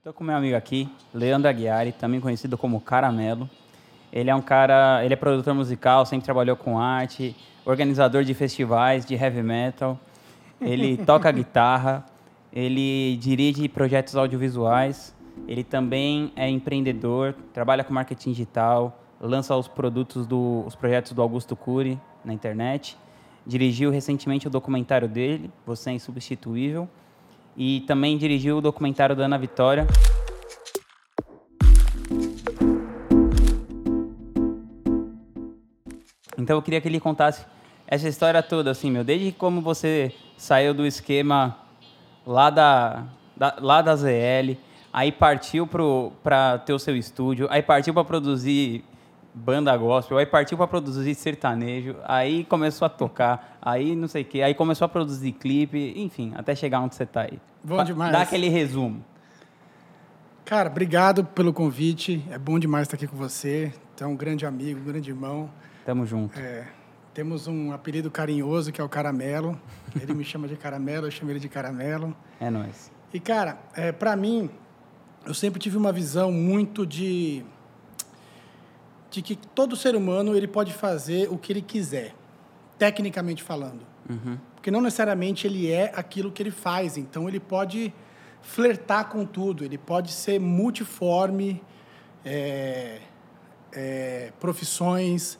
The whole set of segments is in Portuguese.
Estou com meu amigo aqui, Leandro Aguiari, também conhecido como Caramelo. Ele é um cara, ele é produtor musical, sempre trabalhou com arte, organizador de festivais de heavy metal. Ele toca guitarra, ele dirige projetos audiovisuais, ele também é empreendedor, trabalha com marketing digital, lança os produtos do, os projetos do Augusto Cury na internet. Dirigiu recentemente o documentário dele, Você é Insubstituível, e também dirigiu o documentário da Ana Vitória. Então eu queria que ele contasse essa história toda, assim, meu, desde como você saiu do esquema lá da, da lá da ZL, aí partiu para ter o seu estúdio, aí partiu para produzir banda gospel, aí partiu para produzir sertanejo, aí começou a tocar, aí não sei o quê, aí começou a produzir clipe, enfim, até chegar onde você está aí. Bom demais. Dá aquele resumo. Cara, obrigado pelo convite. É bom demais estar aqui com você. Tu é um grande amigo, um grande irmão. Tamo junto. É, temos um apelido carinhoso que é o Caramelo. Ele me chama de Caramelo, eu chamo ele de Caramelo. É nóis. E, cara, é, para mim, eu sempre tive uma visão muito de de que todo ser humano ele pode fazer o que ele quiser, tecnicamente falando. Uhum. Porque não necessariamente ele é aquilo que ele faz. Então, ele pode flertar com tudo, ele pode ser multiforme, é, é, profissões,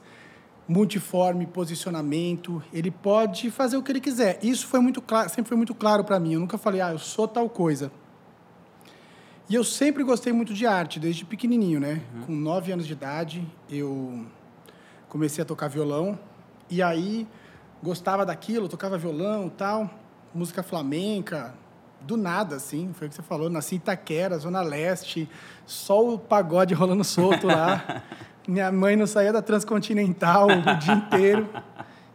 multiforme posicionamento, ele pode fazer o que ele quiser. Isso foi muito claro, sempre foi muito claro para mim. Eu nunca falei, ah, eu sou tal coisa. E eu sempre gostei muito de arte, desde pequenininho, né? Uhum. Com nove anos de idade, eu comecei a tocar violão. E aí, gostava daquilo, tocava violão tal. Música flamenca, do nada, assim. Foi o que você falou. Nasci em Itaquera, Zona Leste. Só o pagode rolando solto lá. Minha mãe não saía da Transcontinental o dia inteiro.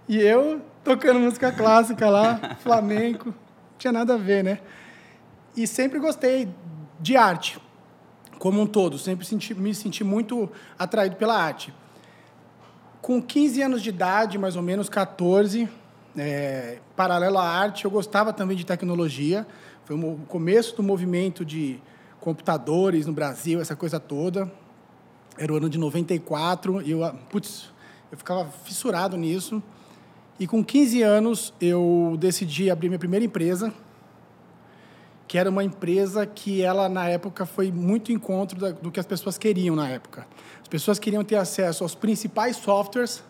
E eu tocando música clássica lá, flamenco. Não tinha nada a ver, né? E sempre gostei de arte, como um todo. Sempre senti, me senti muito atraído pela arte. Com 15 anos de idade, mais ou menos 14, é, paralelo à arte, eu gostava também de tecnologia. Foi o começo do movimento de computadores no Brasil, essa coisa toda. Era o ano de 94 e eu, putz, eu ficava fissurado nisso. E com 15 anos eu decidi abrir minha primeira empresa, que era uma empresa que ela na época foi muito encontro da, do que as pessoas queriam na época. As pessoas queriam ter acesso aos principais softwares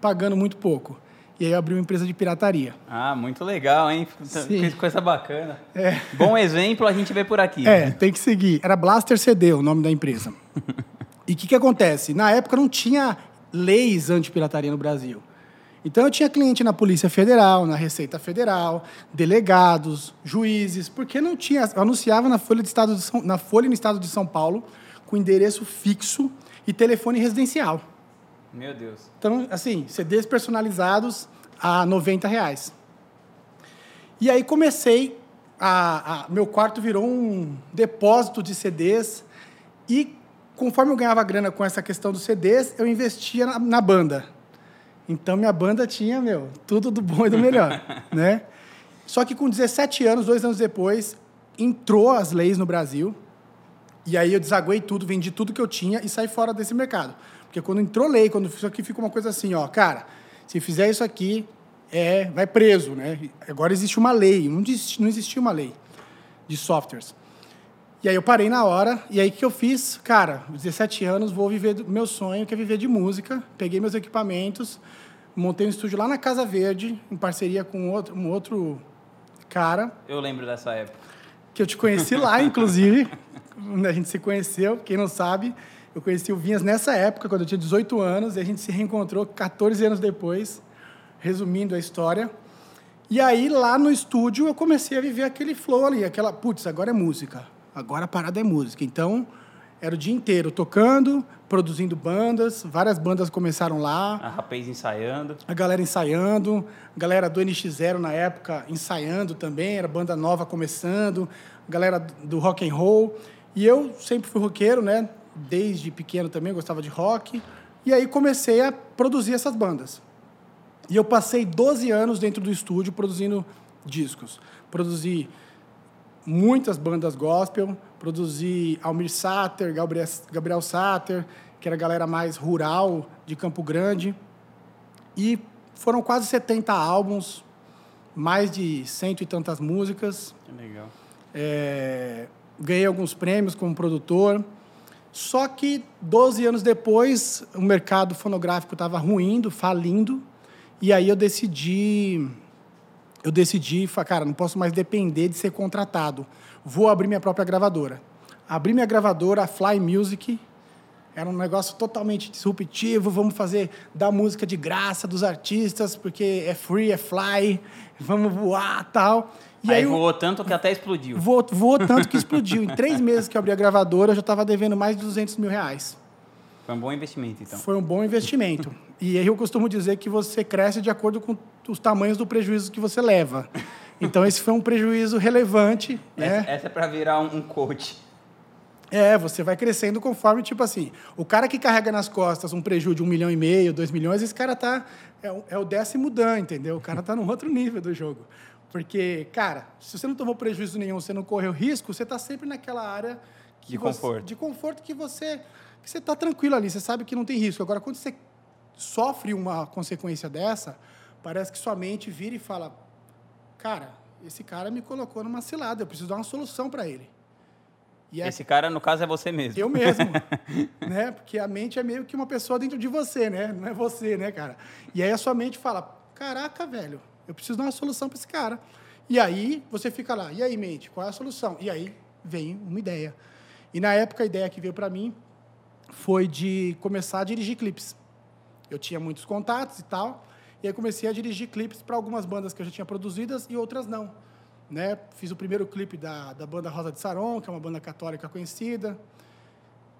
pagando muito pouco. E aí eu abri uma empresa de pirataria. Ah, muito legal, hein? Sim. Coisa bacana. É. Bom exemplo a gente vê por aqui. É, tem que seguir. Era Blaster CD o nome da empresa. e o que, que acontece? Na época não tinha leis anti-pirataria no Brasil. Então eu tinha cliente na Polícia Federal, na Receita Federal, delegados, juízes, porque não tinha. Eu anunciava na Folha, de Estado de São, na Folha no Estado de São Paulo com endereço fixo e telefone residencial. Meu Deus. Então, assim, CDs personalizados a 90 reais. E aí comecei a, a, meu quarto virou um depósito de CDs e conforme eu ganhava grana com essa questão dos CDs, eu investia na, na banda. Então minha banda tinha, meu, tudo do bom e do melhor, né? Só que com 17 anos, dois anos depois, entrou as leis no Brasil. E aí eu desaguei tudo, vendi tudo que eu tinha e saí fora desse mercado. Porque quando entrou lei, quando isso aqui fica uma coisa assim, ó, cara, se fizer isso aqui, é, vai preso, né? Agora existe uma lei, não, não existia uma lei de softwares. E aí eu parei na hora, e aí o que eu fiz? Cara, 17 anos, vou viver do meu sonho, que é viver de música. Peguei meus equipamentos, montei um estúdio lá na Casa Verde, em parceria com outro, um outro cara. Eu lembro dessa época. Que eu te conheci lá, inclusive, a gente se conheceu, quem não sabe. Eu conheci o Vinhas nessa época, quando eu tinha 18 anos, e a gente se reencontrou 14 anos depois, resumindo a história. E aí, lá no estúdio, eu comecei a viver aquele flow ali, aquela, putz, agora é música, agora a parada é música. Então, era o dia inteiro tocando, produzindo bandas, várias bandas começaram lá. A Rapaz ensaiando. A galera ensaiando, a galera do NX0 na época ensaiando também, era banda nova começando, a galera do rock and roll. E eu sempre fui roqueiro, né? Desde pequeno também gostava de rock. E aí comecei a produzir essas bandas. E eu passei 12 anos dentro do estúdio produzindo discos. Produzi muitas bandas gospel, produzi Almir Sater, Gabriel, Gabriel Sater, que era a galera mais rural de Campo Grande. E foram quase 70 álbuns, mais de cento e tantas músicas. Que legal. É, ganhei alguns prêmios como produtor. Só que 12 anos depois, o mercado fonográfico estava ruindo, falindo, e aí eu decidi eu decidi, cara, não posso mais depender de ser contratado. Vou abrir minha própria gravadora. Abri minha gravadora, a Fly Music, era um negócio totalmente disruptivo, vamos fazer da música de graça dos artistas, porque é free, é fly, vamos voar tal. E aí, aí voou tanto que até explodiu. Voou, voou tanto que explodiu. em três meses que eu abri a gravadora, eu já estava devendo mais de 200 mil reais. Foi um bom investimento, então. Foi um bom investimento. e aí eu costumo dizer que você cresce de acordo com os tamanhos do prejuízo que você leva. Então, esse foi um prejuízo relevante. Essa, né? essa é para virar um, um coach. É, você vai crescendo conforme, tipo assim, o cara que carrega nas costas um prejuízo de um milhão e meio, dois milhões, esse cara tá. É, é o décimo dan, entendeu? O cara tá num outro nível do jogo. Porque, cara, se você não tomou prejuízo nenhum, você não correu risco, você está sempre naquela área de você, conforto. De conforto que você que você está tranquilo ali, você sabe que não tem risco. Agora, quando você sofre uma consequência dessa, parece que sua mente vira e fala: cara, esse cara me colocou numa cilada, eu preciso dar uma solução para ele. E esse cara, no caso, é você mesmo. Eu mesmo. né? Porque a mente é meio que uma pessoa dentro de você, né? Não é você, né, cara? E aí a sua mente fala: caraca, velho, eu preciso dar uma solução para esse cara. E aí você fica lá, e aí, mente, qual é a solução? E aí vem uma ideia. E na época a ideia que veio para mim foi de começar a dirigir clipes. Eu tinha muitos contatos e tal, e aí comecei a dirigir clipes para algumas bandas que eu já tinha produzidas e outras não. Né? Fiz o primeiro clipe da, da banda Rosa de Saron, que é uma banda católica conhecida,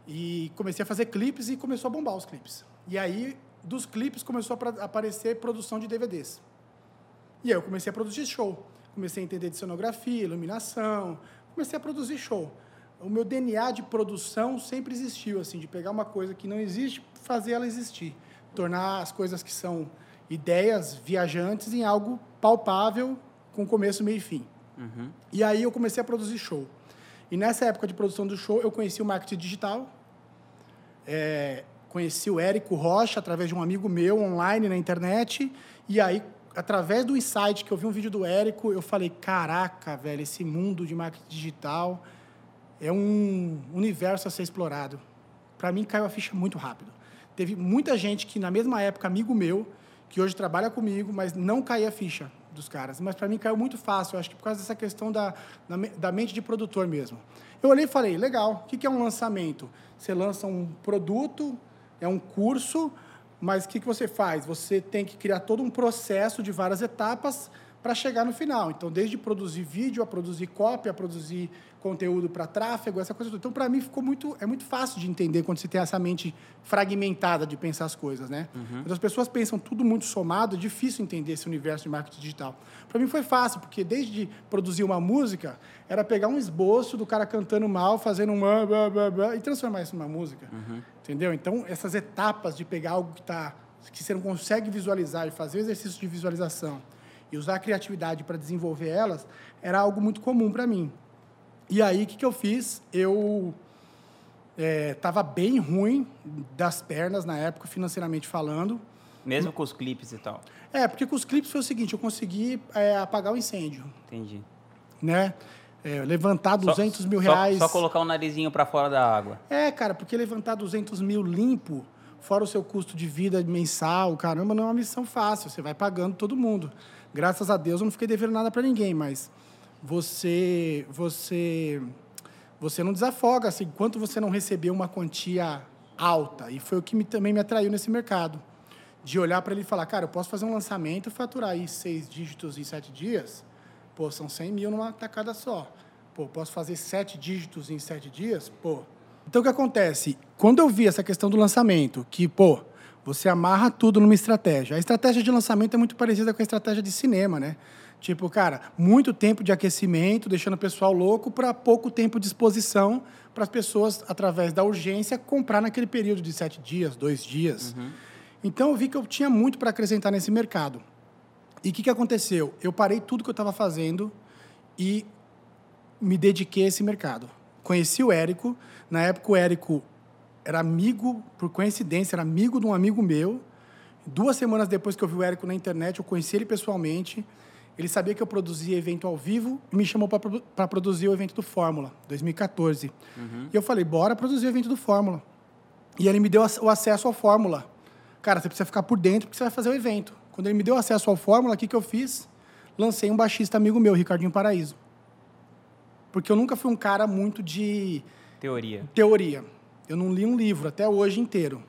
e comecei a fazer clipes e começou a bombar os clipes. E aí, dos clipes, começou a aparecer produção de DVDs. E aí eu comecei a produzir show. Comecei a entender de cenografia, iluminação, comecei a produzir show. O meu DNA de produção sempre existiu, assim, de pegar uma coisa que não existe, fazer ela existir. Tornar as coisas que são ideias viajantes em algo palpável, com começo, meio e fim. Uhum. E aí eu comecei a produzir show. E nessa época de produção do show, eu conheci o marketing digital. É, conheci o Érico Rocha através de um amigo meu online na internet. E aí através do insight que eu vi um vídeo do Érico, eu falei: caraca, velho, esse mundo de marketing digital é um universo a ser explorado. Para mim, caiu a ficha muito rápido. Teve muita gente que, na mesma época, amigo meu, que hoje trabalha comigo, mas não caía a ficha dos caras. Mas para mim caiu muito fácil, acho que por causa dessa questão da, da mente de produtor mesmo. Eu olhei e falei: legal, o que é um lançamento? Você lança um produto, é um curso mas o que, que você faz? Você tem que criar todo um processo de várias etapas para chegar no final. Então, desde produzir vídeo, a produzir cópia, a produzir conteúdo para tráfego, essa coisa toda. Então, para mim, ficou muito, é muito fácil de entender quando você tem essa mente fragmentada de pensar as coisas, né? Uhum. Quando as pessoas pensam tudo muito somado, é difícil entender esse universo de marketing digital. Para mim foi fácil, porque desde produzir uma música, era pegar um esboço do cara cantando mal, fazendo um blá, blá, blá, e transformar isso numa música. Uhum. Entendeu? Então, essas etapas de pegar algo que tá que você não consegue visualizar e fazer exercício de visualização e usar a criatividade para desenvolver elas, era algo muito comum para mim. E aí, o que, que eu fiz? Eu estava é, bem ruim das pernas na época, financeiramente falando. Mesmo com os clipes e tal? É, porque com os clipes foi o seguinte, eu consegui é, apagar o incêndio. Entendi. Né? É, levantar 200 só, mil reais... Só, só colocar o narizinho para fora da água. É, cara, porque levantar 200 mil limpo, fora o seu custo de vida mensal, caramba, não é uma missão fácil. Você vai pagando todo mundo. Graças a Deus eu não fiquei devendo nada para ninguém, mas você você você não desafoga assim, enquanto você não receber uma quantia alta. E foi o que me, também me atraiu nesse mercado. De olhar para ele e falar, cara, eu posso fazer um lançamento e faturar aí seis dígitos em sete dias? Pô, são 100 mil numa tacada só. Pô, posso fazer sete dígitos em sete dias? Pô. Então, o que acontece? Quando eu vi essa questão do lançamento, que, pô, você amarra tudo numa estratégia. A estratégia de lançamento é muito parecida com a estratégia de cinema, né? Tipo, cara, muito tempo de aquecimento, deixando o pessoal louco, para pouco tempo de exposição para as pessoas, através da urgência, comprar naquele período de sete dias, dois dias. Uhum. Então, eu vi que eu tinha muito para acrescentar nesse mercado. E o que, que aconteceu? Eu parei tudo que eu estava fazendo e me dediquei a esse mercado. Conheci o Érico. Na época, o Érico era amigo, por coincidência, era amigo de um amigo meu. Duas semanas depois que eu vi o Érico na internet, eu conheci ele pessoalmente. Ele sabia que eu produzia evento ao vivo e me chamou para produzir o evento do Fórmula, 2014. Uhum. E eu falei, bora produzir o evento do Fórmula. E ele me deu o acesso ao Fórmula. Cara, você precisa ficar por dentro porque você vai fazer o evento. Quando ele me deu acesso ao Fórmula, o que, que eu fiz? Lancei um baixista amigo meu, Ricardinho Paraíso. Porque eu nunca fui um cara muito de... Teoria. Teoria. Eu não li um livro até hoje inteiro.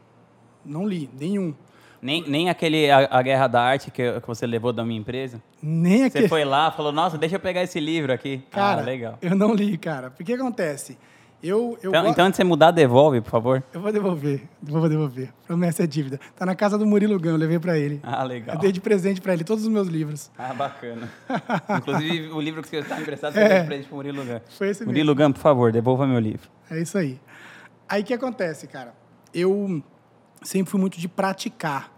Não li, nenhum. Nem, nem aquele a, a, Guerra da Arte que, que você levou da minha empresa? Nem aquele. Você foi lá, falou, nossa, deixa eu pegar esse livro aqui. Ah, cara, ah, legal. eu não li, cara. Porque que acontece? Eu, eu então, então, antes de você mudar, devolve, por favor. Eu vou devolver, vou devolver. Promessa é dívida. Tá na casa do Murilo Gão, eu levei para ele. Ah, legal. Eu dei de presente para ele todos os meus livros. Ah, bacana. Inclusive, o livro que você está emprestado, você é, deu de presente pro Murilo Gão. Foi esse Murilo mesmo. Gão, por favor, devolva meu livro. É isso aí. Aí o que acontece, cara? Eu sempre fui muito de praticar.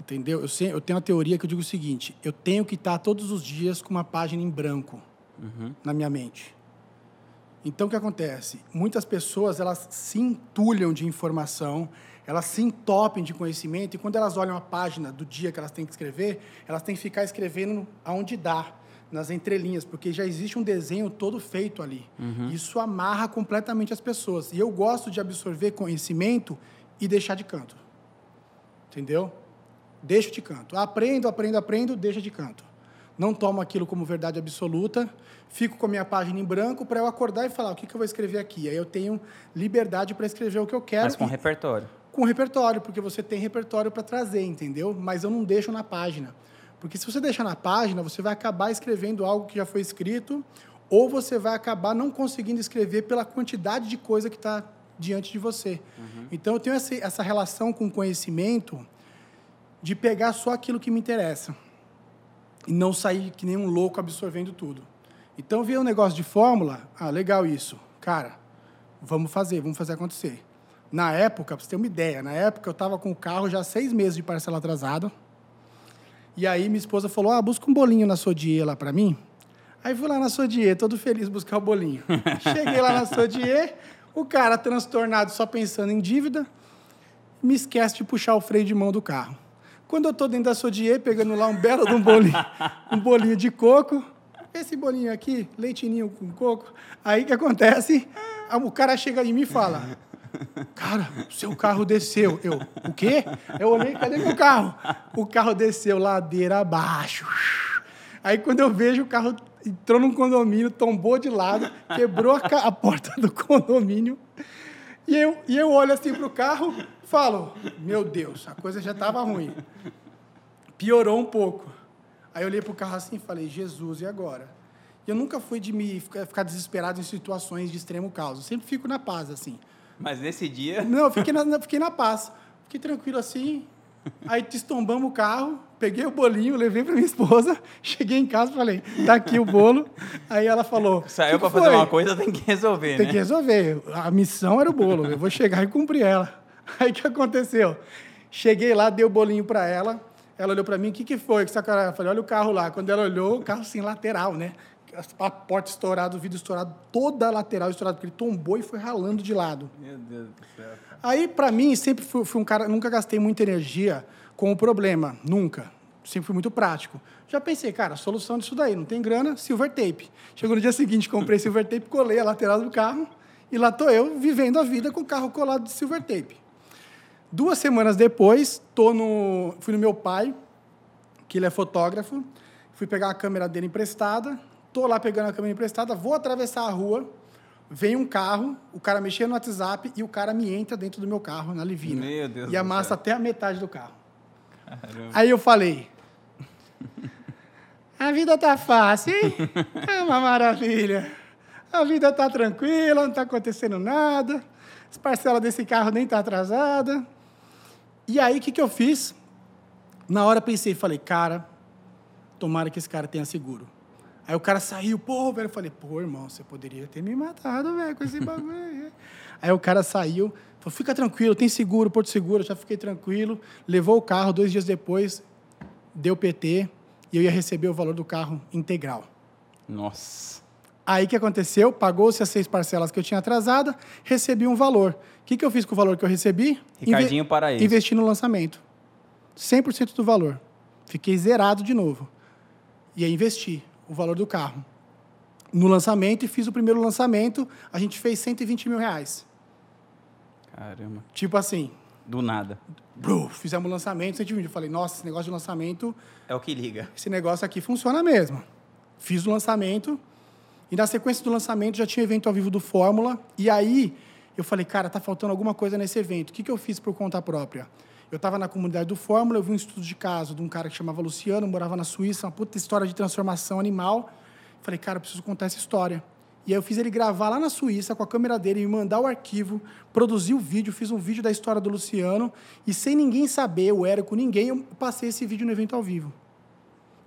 Entendeu? Eu, sei, eu tenho uma teoria que eu digo o seguinte: eu tenho que estar todos os dias com uma página em branco uhum. na minha mente. Então, o que acontece? Muitas pessoas elas se entulham de informação, elas se entopem de conhecimento, e quando elas olham a página do dia que elas têm que escrever, elas têm que ficar escrevendo aonde dá, nas entrelinhas, porque já existe um desenho todo feito ali. Uhum. Isso amarra completamente as pessoas. E eu gosto de absorver conhecimento e deixar de canto. Entendeu? Deixo de canto. Aprendo, aprendo, aprendo, deixa de canto. Não tomo aquilo como verdade absoluta, fico com a minha página em branco para eu acordar e falar o que, que eu vou escrever aqui. Aí eu tenho liberdade para escrever o que eu quero. Mas com repertório. Com repertório, porque você tem repertório para trazer, entendeu? Mas eu não deixo na página. Porque se você deixar na página, você vai acabar escrevendo algo que já foi escrito, ou você vai acabar não conseguindo escrever pela quantidade de coisa que está diante de você. Uhum. Então, eu tenho essa, essa relação com o conhecimento de pegar só aquilo que me interessa e não sair que nem um louco absorvendo tudo. Então, vi um negócio de fórmula, ah, legal isso. Cara, vamos fazer, vamos fazer acontecer. Na época, para você ter uma ideia, na época eu estava com o carro já seis meses de parcela atrasada. E aí minha esposa falou, ah, busca um bolinho na Sodier lá para mim. Aí fui lá na Sodier, todo feliz buscar o bolinho. Cheguei lá na Sodier, o cara transtornado só pensando em dívida, me esquece de puxar o freio de mão do carro. Quando eu estou dentro da Sodier, pegando lá um belo de um bolinho, um bolinho de coco, esse bolinho aqui, leitinho com coco, aí que acontece? O cara chega em mim e fala, cara, seu carro desceu. Eu, o quê? Eu olhei, cadê meu carro? O carro desceu ladeira abaixo. Aí quando eu vejo o carro entrou num condomínio, tombou de lado, quebrou a, a porta do condomínio. E eu, e eu olho assim pro carro, falo, meu Deus, a coisa já estava ruim. Piorou um pouco. Aí eu olhei pro carro assim e falei, Jesus, e agora? E eu nunca fui de me ficar desesperado em situações de extremo caos. Eu sempre fico na paz, assim. Mas nesse dia. Não, eu fiquei na, fiquei na paz. Fiquei tranquilo assim. Aí estombamos o carro, peguei o bolinho, levei para minha esposa, cheguei em casa falei, tá aqui o bolo. Aí ela falou. Saiu para fazer uma coisa, tem que resolver. Tem né? que resolver. A missão era o bolo, eu vou chegar e cumprir ela. Aí o que aconteceu? Cheguei lá, dei o bolinho para ela. Ela olhou para mim, o que, que foi? Que Eu falei, olha o carro lá. Quando ela olhou, o carro assim, lateral, né? A porta estourada, o vidro estourado, toda a lateral estourada, porque ele tombou e foi ralando de lado. Meu Deus do céu. Aí, para mim, sempre fui, fui, um cara, nunca gastei muita energia com o problema, nunca. Sempre fui muito prático. Já pensei, cara, solução disso daí, não tem grana, silver tape. Chegou no dia seguinte, comprei silver tape, colei a lateral do carro e lá tô eu vivendo a vida com o carro colado de silver tape. Duas semanas depois, tô no, fui no meu pai, que ele é fotógrafo, fui pegar a câmera dele emprestada, tô lá pegando a câmera emprestada, vou atravessar a rua, vem um carro, o cara mexendo no WhatsApp e o cara me entra dentro do meu carro, na Livina. Meu Deus e amassa até a metade do carro. Caramba. Aí eu falei, a vida tá fácil, hein? É uma maravilha. A vida tá tranquila, não tá acontecendo nada. As parcelas desse carro nem tá atrasada. E aí, o que, que eu fiz? Na hora pensei, falei, cara, tomara que esse cara tenha seguro. Aí o cara saiu, pô, velho, eu falei, pô, irmão, você poderia ter me matado, velho, com esse bagulho aí. aí o cara saiu, falou, fica tranquilo, tem seguro, Porto Seguro, já fiquei tranquilo. Levou o carro, dois dias depois, deu PT, e eu ia receber o valor do carro integral. Nossa. Aí o que aconteceu? Pagou-se as seis parcelas que eu tinha atrasada, recebi um valor. O que, que eu fiz com o valor que eu recebi? Ricardinho Inve Paraíso. Investi no lançamento. 100% do valor. Fiquei zerado de novo. E aí investi o valor do carro no lançamento e fiz o primeiro lançamento. A gente fez 120 mil reais. Caramba. Tipo assim. Do nada. Bru, fizemos o lançamento, 120. Eu falei, nossa, esse negócio de lançamento. É o que liga. Esse negócio aqui funciona mesmo. Fiz o lançamento. E na sequência do lançamento já tinha evento ao vivo do Fórmula. E aí eu falei, cara, tá faltando alguma coisa nesse evento. O que, que eu fiz por conta própria? Eu estava na comunidade do Fórmula, eu vi um estudo de caso de um cara que chamava Luciano, morava na Suíça, uma puta história de transformação animal. Falei, cara, eu preciso contar essa história. E aí eu fiz ele gravar lá na Suíça com a câmera dele, me mandar o arquivo, produzir o vídeo, fiz um vídeo da história do Luciano e sem ninguém saber, o Érico, ninguém, eu passei esse vídeo no evento ao vivo.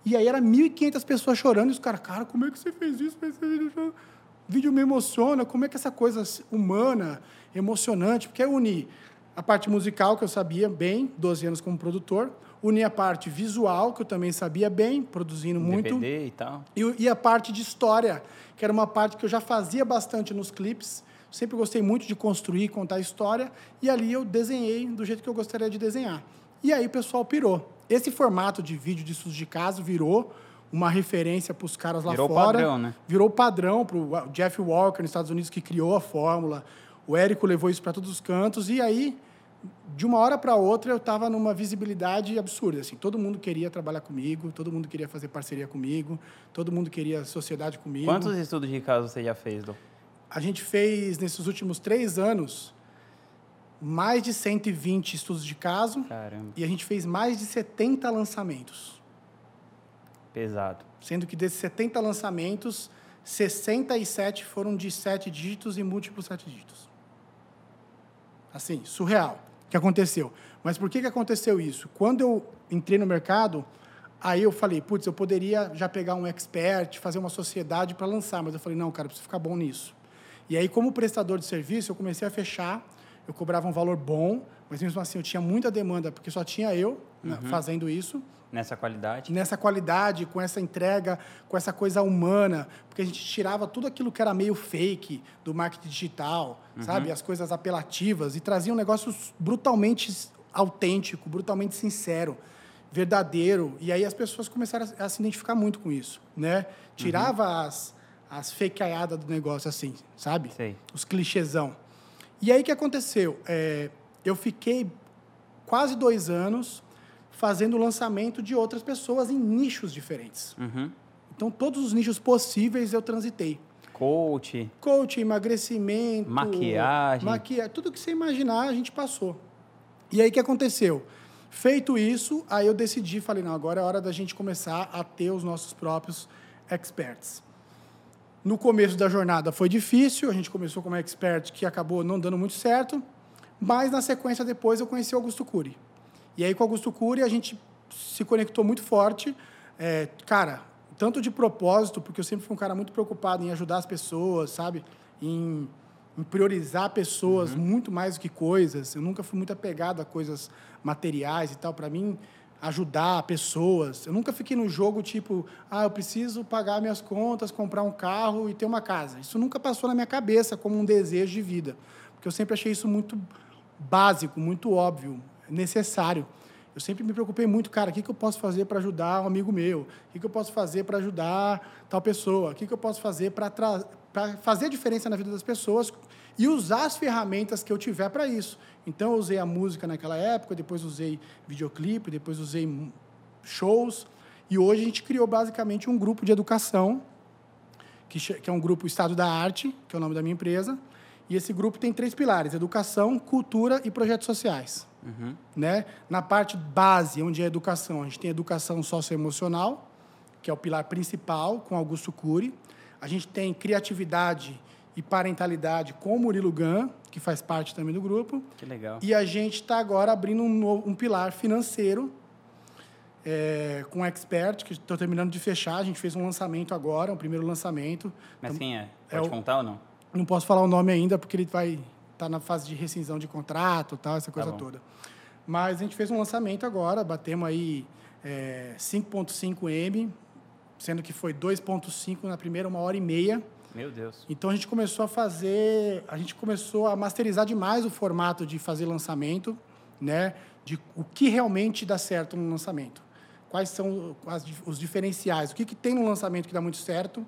E aí era 1.500 pessoas chorando e os caras, cara, como é que você fez isso? Esse vídeo, o vídeo me emociona, como é que essa coisa humana, emocionante, porque é unir a parte musical, que eu sabia bem, 12 anos como produtor, unir a parte visual, que eu também sabia bem, produzindo muito. DVD e tal. E, e a parte de história, que era uma parte que eu já fazia bastante nos clipes. Sempre gostei muito de construir, contar história. E ali eu desenhei do jeito que eu gostaria de desenhar. E aí o pessoal pirou. Esse formato de vídeo de estudos de caso virou uma referência para os caras lá virou fora. Virou padrão, né? Virou padrão para o Jeff Walker nos Estados Unidos, que criou a fórmula. O Érico levou isso para todos os cantos. E aí de uma hora para outra eu estava numa visibilidade absurda assim todo mundo queria trabalhar comigo todo mundo queria fazer parceria comigo todo mundo queria sociedade comigo quantos estudos de caso você já fez Dom? a gente fez nesses últimos três anos mais de 120 estudos de caso Caramba. e a gente fez mais de 70 lançamentos pesado sendo que desses 70 lançamentos 67 foram de sete dígitos e múltiplos sete dígitos assim surreal que aconteceu. Mas por que, que aconteceu isso? Quando eu entrei no mercado, aí eu falei, putz, eu poderia já pegar um expert, fazer uma sociedade para lançar, mas eu falei, não, cara, preciso ficar bom nisso. E aí, como prestador de serviço, eu comecei a fechar, eu cobrava um valor bom, mas mesmo assim eu tinha muita demanda, porque só tinha eu né, uhum. fazendo isso. Nessa qualidade? Nessa qualidade, com essa entrega, com essa coisa humana, porque a gente tirava tudo aquilo que era meio fake do marketing digital, uhum. sabe? As coisas apelativas e trazia um negócio brutalmente autêntico, brutalmente sincero, verdadeiro. E aí as pessoas começaram a, se identificar muito com isso, né? Tirava uhum. as, as do negócio assim, sabe? Sei. Os clichêsão. E aí o que aconteceu? É, eu fiquei quase dois anos fazendo o lançamento de outras pessoas em nichos diferentes. Uhum. Então, todos os nichos possíveis eu transitei. Coach. Coach, emagrecimento. Maquiagem. Maquiagem. Tudo que você imaginar, a gente passou. E aí, o que aconteceu? Feito isso, aí eu decidi, falei, não, agora é hora da gente começar a ter os nossos próprios experts. No começo da jornada foi difícil, a gente começou como expert que acabou não dando muito certo, mas na sequência depois eu conheci o Augusto Cury. E aí, com o Augusto Cury, a gente se conectou muito forte. É, cara, tanto de propósito, porque eu sempre fui um cara muito preocupado em ajudar as pessoas, sabe? Em, em priorizar pessoas uhum. muito mais do que coisas. Eu nunca fui muito apegado a coisas materiais e tal. Para mim, ajudar pessoas. Eu nunca fiquei no jogo tipo, ah, eu preciso pagar minhas contas, comprar um carro e ter uma casa. Isso nunca passou na minha cabeça como um desejo de vida, porque eu sempre achei isso muito básico, muito óbvio necessário. Eu sempre me preocupei muito, cara, o que, que eu posso fazer para ajudar um amigo meu? O que, que eu posso fazer para ajudar tal pessoa? O que, que eu posso fazer para fazer diferença na vida das pessoas e usar as ferramentas que eu tiver para isso? Então, eu usei a música naquela época, depois usei videoclipe, depois usei shows. E hoje a gente criou basicamente um grupo de educação, que, que é um grupo Estado da Arte, que é o nome da minha empresa. E esse grupo tem três pilares: educação, cultura e projetos sociais. Uhum. Né? Na parte base, onde é educação, a gente tem educação socioemocional, que é o pilar principal, com Augusto Cury. A gente tem criatividade e parentalidade com o Murilo Gan, que faz parte também do grupo. Que legal. E a gente está agora abrindo um, novo, um pilar financeiro é, com o Expert, que estou terminando de fechar. A gente fez um lançamento agora, um primeiro lançamento. Mas então, quem é? Pode é contar o, ou não? Não posso falar o nome ainda, porque ele vai está na fase de rescisão de contrato, tal, essa coisa tá toda. Mas a gente fez um lançamento agora, batemos aí é, 5.5 M, sendo que foi 2.5 na primeira uma hora e meia. Meu Deus. Então a gente começou a fazer, a gente começou a masterizar demais o formato de fazer lançamento, né? De o que realmente dá certo no lançamento. Quais são as, os diferenciais? O que, que tem no lançamento que dá muito certo,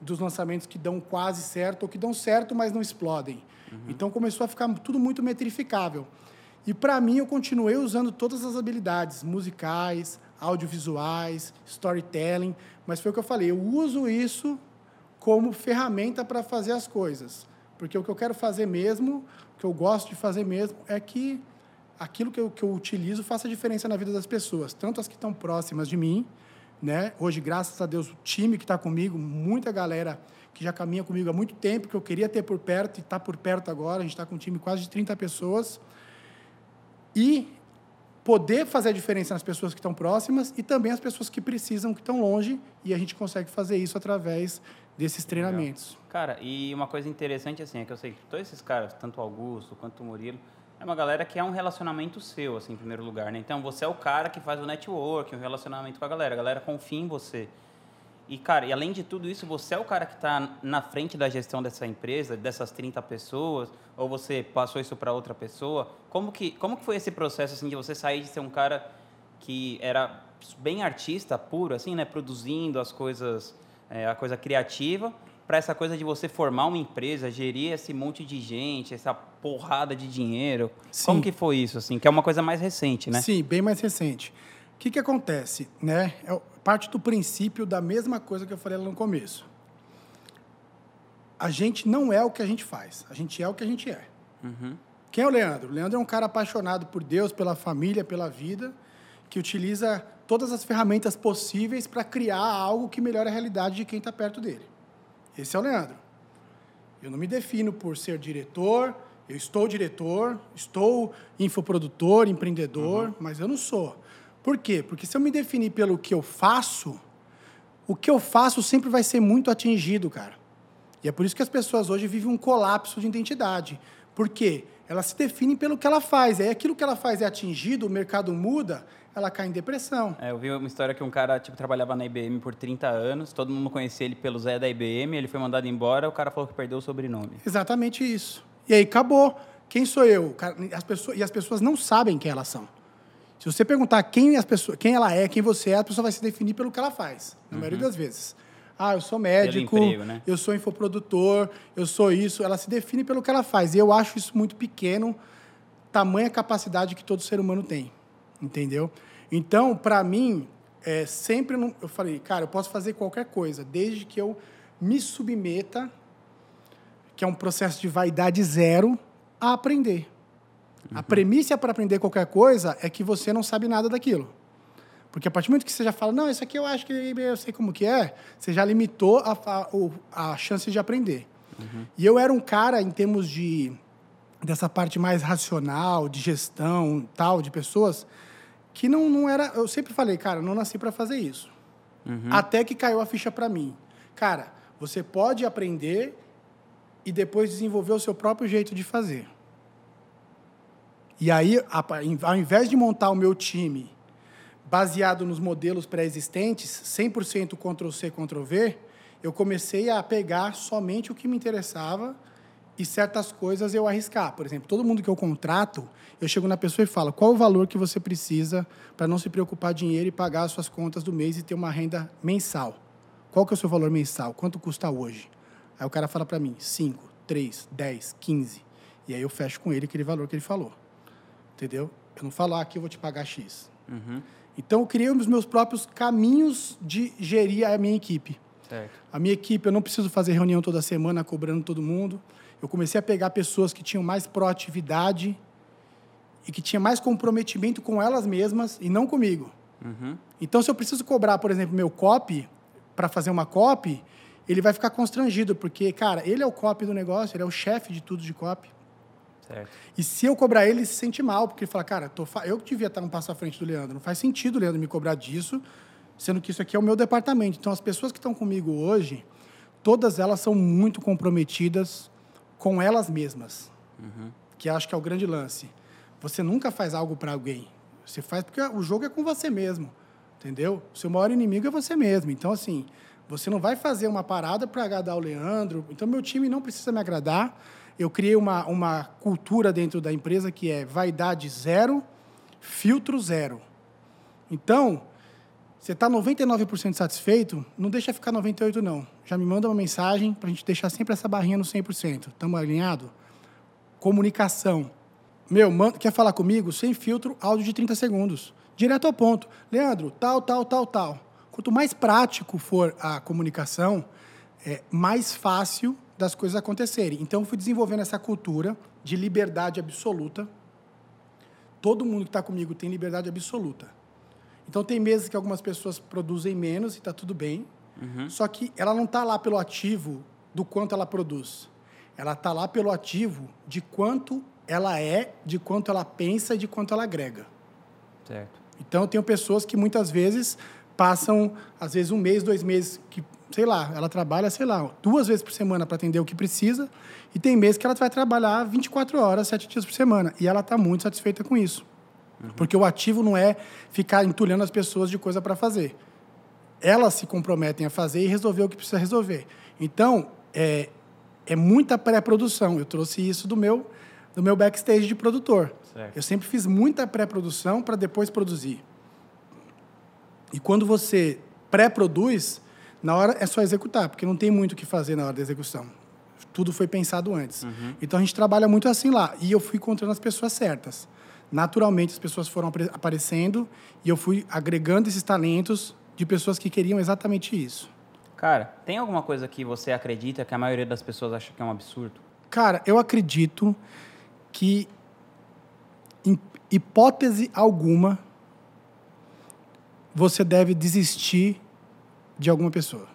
dos lançamentos que dão quase certo ou que dão certo, mas não explodem. Uhum. Então começou a ficar tudo muito metrificável. E para mim eu continuei usando todas as habilidades musicais, audiovisuais, storytelling, mas foi o que eu falei, eu uso isso como ferramenta para fazer as coisas. Porque o que eu quero fazer mesmo, o que eu gosto de fazer mesmo, é que aquilo que eu, que eu utilizo faça diferença na vida das pessoas, tanto as que estão próximas de mim, né? Hoje, graças a Deus, o time que está comigo, muita galera que já caminha comigo há muito tempo, que eu queria ter por perto e está por perto agora. A gente está com um time quase de 30 pessoas. E poder fazer a diferença nas pessoas que estão próximas e também as pessoas que precisam, que estão longe. E a gente consegue fazer isso através desses treinamentos. Legal. Cara, e uma coisa interessante assim é que eu sei que todos esses caras, tanto o Augusto quanto o Murilo, é uma galera que é um relacionamento seu, assim, em primeiro lugar, né? Então você é o cara que faz o network, o relacionamento com a galera. A galera confia em você. E, cara, e além de tudo isso, você é o cara que está na frente da gestão dessa empresa, dessas 30 pessoas, ou você passou isso para outra pessoa? Como que, como que foi esse processo, assim, de você sair de ser um cara que era bem artista puro, assim, né? Produzindo as coisas é, a coisa criativa, para essa coisa de você formar uma empresa, gerir esse monte de gente, essa porrada de dinheiro. Sim. Como que foi isso, assim? Que é uma coisa mais recente, né? Sim, bem mais recente. O que, que acontece, né? É parte do princípio da mesma coisa que eu falei lá no começo. A gente não é o que a gente faz, a gente é o que a gente é. Uhum. Quem é o Leandro? O Leandro é um cara apaixonado por Deus, pela família, pela vida, que utiliza todas as ferramentas possíveis para criar algo que melhore a realidade de quem está perto dele. Esse é o Leandro. Eu não me defino por ser diretor, eu estou diretor, estou infoprodutor, empreendedor, uhum. mas eu não sou. Por quê? Porque se eu me definir pelo que eu faço, o que eu faço sempre vai ser muito atingido, cara. E é por isso que as pessoas hoje vivem um colapso de identidade. Por quê? Elas se definem pelo que ela faz. Aí aquilo que ela faz é atingido, o mercado muda, ela cai em depressão. É, eu vi uma história que um cara tipo, trabalhava na IBM por 30 anos, todo mundo conhecia ele pelo Zé da IBM, ele foi mandado embora, o cara falou que perdeu o sobrenome. Exatamente isso. E aí acabou. Quem sou eu? As pessoas, e as pessoas não sabem quem elas são. Se você perguntar quem, as pessoas, quem ela é, quem você é, a pessoa vai se definir pelo que ela faz, na uhum. maioria das vezes. Ah, eu sou médico, emprego, né? eu sou infoprodutor, eu sou isso. Ela se define pelo que ela faz. E eu acho isso muito pequeno, tamanha capacidade que todo ser humano tem entendeu? Então, para mim, é, sempre não, eu falei, cara, eu posso fazer qualquer coisa, desde que eu me submeta, que é um processo de vaidade zero, a aprender. Uhum. A premissa para aprender qualquer coisa é que você não sabe nada daquilo. Porque a partir do momento que você já fala, não, isso aqui eu acho que eu sei como que é, você já limitou a, a, a chance de aprender. Uhum. E eu era um cara, em termos de dessa parte mais racional, de gestão, tal, de pessoas, que não, não era. Eu sempre falei, cara, não nasci para fazer isso. Uhum. Até que caiu a ficha para mim. Cara, você pode aprender e depois desenvolver o seu próprio jeito de fazer. E aí, ao invés de montar o meu time baseado nos modelos pré-existentes, 100% Ctrl-C, Ctrl-V, eu comecei a pegar somente o que me interessava e certas coisas eu arriscar. Por exemplo, todo mundo que eu contrato, eu chego na pessoa e falo qual o valor que você precisa para não se preocupar dinheiro e pagar as suas contas do mês e ter uma renda mensal. Qual que é o seu valor mensal? Quanto custa hoje? Aí o cara fala para mim, 5, 3, 10, 15. E aí eu fecho com ele aquele valor que ele falou. Entendeu? Eu não falo, ah, aqui eu vou te pagar X. Uhum. Então eu criei os meus próprios caminhos de gerir a minha equipe. Certo. A minha equipe, eu não preciso fazer reunião toda semana cobrando todo mundo eu comecei a pegar pessoas que tinham mais proatividade e que tinham mais comprometimento com elas mesmas e não comigo. Uhum. Então, se eu preciso cobrar, por exemplo, meu copy para fazer uma copy, ele vai ficar constrangido, porque, cara, ele é o copy do negócio, ele é o chefe de tudo de copy. Certo. E se eu cobrar ele, ele se sente mal, porque ele fala, cara, fa... eu devia estar um passo à frente do Leandro. Não faz sentido o Leandro me cobrar disso, sendo que isso aqui é o meu departamento. Então, as pessoas que estão comigo hoje, todas elas são muito comprometidas com elas mesmas. Uhum. Que acho que é o grande lance. Você nunca faz algo para alguém. Você faz porque o jogo é com você mesmo. Entendeu? O seu maior inimigo é você mesmo. Então, assim, Você não vai fazer uma parada para agradar o Leandro. Então, meu time não precisa me agradar. Eu criei uma, uma cultura dentro da empresa que é vaidade zero, filtro zero. Então, você está 99% satisfeito, não deixa ficar 98% não. Já me manda uma mensagem para a gente deixar sempre essa barrinha no 100%. Estamos alinhados? Comunicação. Meu, manda, quer falar comigo? Sem filtro, áudio de 30 segundos. Direto ao ponto. Leandro, tal, tal, tal, tal. Quanto mais prático for a comunicação, é mais fácil das coisas acontecerem. Então, fui desenvolvendo essa cultura de liberdade absoluta. Todo mundo que está comigo tem liberdade absoluta. Então, tem meses que algumas pessoas produzem menos e está tudo bem. Uhum. Só que ela não está lá pelo ativo do quanto ela produz. Ela está lá pelo ativo de quanto ela é, de quanto ela pensa e de quanto ela agrega. Certo. Então, eu tenho pessoas que muitas vezes passam, às vezes, um mês, dois meses, que sei lá, ela trabalha, sei lá, duas vezes por semana para atender o que precisa, e tem meses que ela vai trabalhar 24 horas, sete dias por semana, e ela está muito satisfeita com isso. Uhum. Porque o ativo não é ficar entulhando as pessoas de coisa para fazer. Elas se comprometem a fazer e resolver o que precisa resolver. Então, é, é muita pré-produção. Eu trouxe isso do meu, do meu backstage de produtor. Certo. Eu sempre fiz muita pré-produção para depois produzir. E quando você pré-produz, na hora é só executar, porque não tem muito o que fazer na hora da execução. Tudo foi pensado antes. Uhum. Então a gente trabalha muito assim lá. E eu fui encontrando as pessoas certas. Naturalmente as pessoas foram aparecendo e eu fui agregando esses talentos de pessoas que queriam exatamente isso. Cara, tem alguma coisa que você acredita que a maioria das pessoas acha que é um absurdo? Cara, eu acredito que, em hipótese alguma, você deve desistir de alguma pessoa.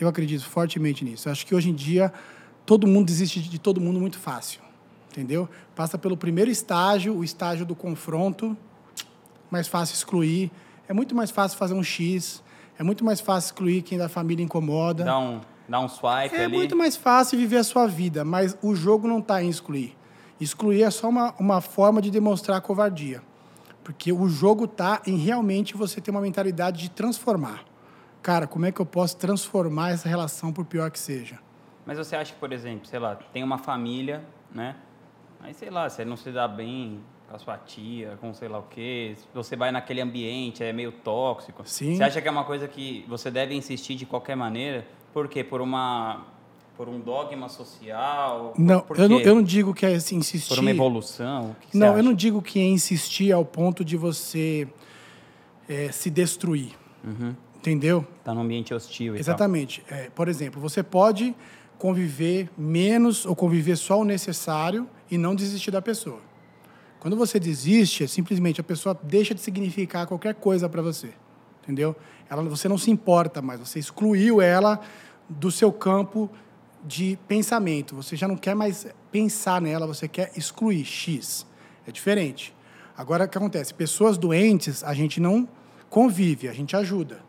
Eu acredito fortemente nisso. Eu acho que hoje em dia todo mundo desiste de todo mundo muito fácil, entendeu? Passa pelo primeiro estágio, o estágio do confronto, mais fácil excluir. É muito mais fácil fazer um X, é muito mais fácil excluir quem da família incomoda. Dá um, dá um swipe é ali. É muito mais fácil viver a sua vida, mas o jogo não está em excluir. Excluir é só uma, uma forma de demonstrar covardia. Porque o jogo está em realmente você ter uma mentalidade de transformar cara, como é que eu posso transformar essa relação por pior que seja? Mas você acha que, por exemplo, sei lá, tem uma família, né? Aí, sei lá, você não se dá bem com a sua tia, com sei lá o quê, você vai naquele ambiente, é meio tóxico. Sim. Você acha que é uma coisa que você deve insistir de qualquer maneira? Por quê? Por uma por um dogma social? Não, eu, não eu não digo que é assim, insistir. Por uma evolução? não, eu não digo que é insistir ao ponto de você é, se destruir. Uhum. Entendeu? Está num ambiente hostil. Exatamente. É, por exemplo, você pode conviver menos ou conviver só o necessário e não desistir da pessoa. Quando você desiste, é simplesmente a pessoa deixa de significar qualquer coisa para você. Entendeu? Ela, você não se importa mais, você excluiu ela do seu campo de pensamento. Você já não quer mais pensar nela, você quer excluir X. É diferente. Agora, o que acontece? Pessoas doentes, a gente não convive, a gente ajuda.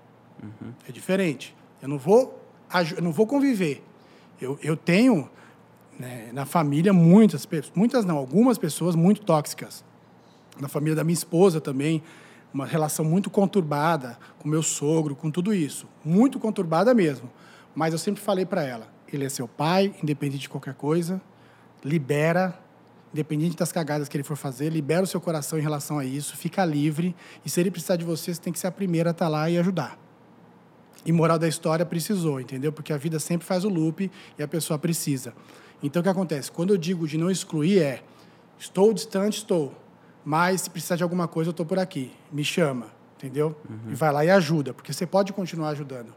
Uhum. É diferente. Eu não vou, eu não vou conviver. Eu, eu tenho né, na família muitas muitas não, algumas pessoas muito tóxicas. Na família da minha esposa também, uma relação muito conturbada com meu sogro, com tudo isso. Muito conturbada mesmo. Mas eu sempre falei para ela, ele é seu pai, independente de qualquer coisa, libera, independente das cagadas que ele for fazer, libera o seu coração em relação a isso, fica livre, e se ele precisar de você, você tem que ser a primeira a estar tá lá e ajudar. E moral da história precisou, entendeu? Porque a vida sempre faz o loop e a pessoa precisa. Então o que acontece? Quando eu digo de não excluir é estou distante, estou, mas se precisar de alguma coisa eu estou por aqui, me chama, entendeu? Uhum. E vai lá e ajuda, porque você pode continuar ajudando.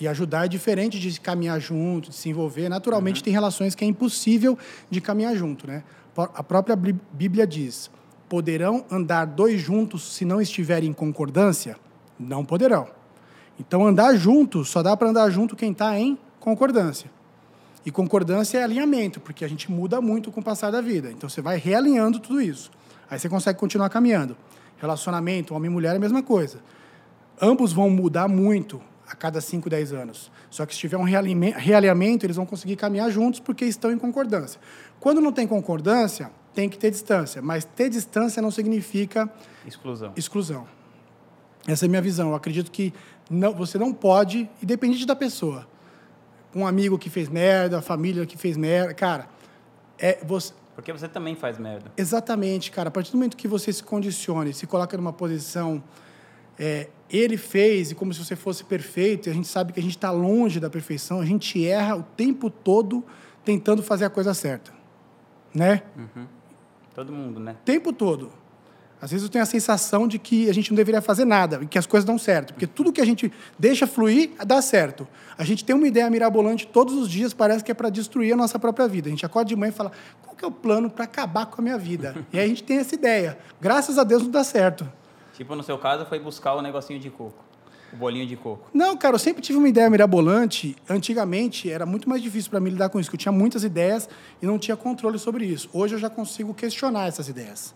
E ajudar é diferente de caminhar junto, de se envolver. Naturalmente uhum. tem relações que é impossível de caminhar junto, né? A própria Bíblia diz: poderão andar dois juntos se não estiverem em concordância? Não poderão. Então, andar junto, só dá para andar junto quem está em concordância. E concordância é alinhamento, porque a gente muda muito com o passar da vida. Então, você vai realinhando tudo isso. Aí você consegue continuar caminhando. Relacionamento, homem e mulher é a mesma coisa. Ambos vão mudar muito a cada 5, 10 anos. Só que se tiver um realinhamento, eles vão conseguir caminhar juntos porque estão em concordância. Quando não tem concordância, tem que ter distância. Mas ter distância não significa exclusão. exclusão. Essa é a minha visão. Eu acredito que não, você não pode, independente da pessoa, um amigo que fez merda, a família que fez merda, cara, é você. Porque você também faz merda. Exatamente, cara. A partir do momento que você se condicione, se coloca numa posição, é, ele fez e como se você fosse perfeito, e a gente sabe que a gente está longe da perfeição, a gente erra o tempo todo tentando fazer a coisa certa, né? Uhum. Todo mundo, né? O tempo todo. Às vezes eu tenho a sensação de que a gente não deveria fazer nada e que as coisas dão certo, porque tudo que a gente deixa fluir dá certo. A gente tem uma ideia mirabolante todos os dias, parece que é para destruir a nossa própria vida. A gente acorda de manhã e fala: qual que é o plano para acabar com a minha vida? e aí a gente tem essa ideia. Graças a Deus não dá certo. Tipo, no seu caso, foi buscar o negocinho de coco. O bolinho de coco. Não, cara, eu sempre tive uma ideia mirabolante. Antigamente era muito mais difícil para mim lidar com isso, porque eu tinha muitas ideias e não tinha controle sobre isso. Hoje eu já consigo questionar essas ideias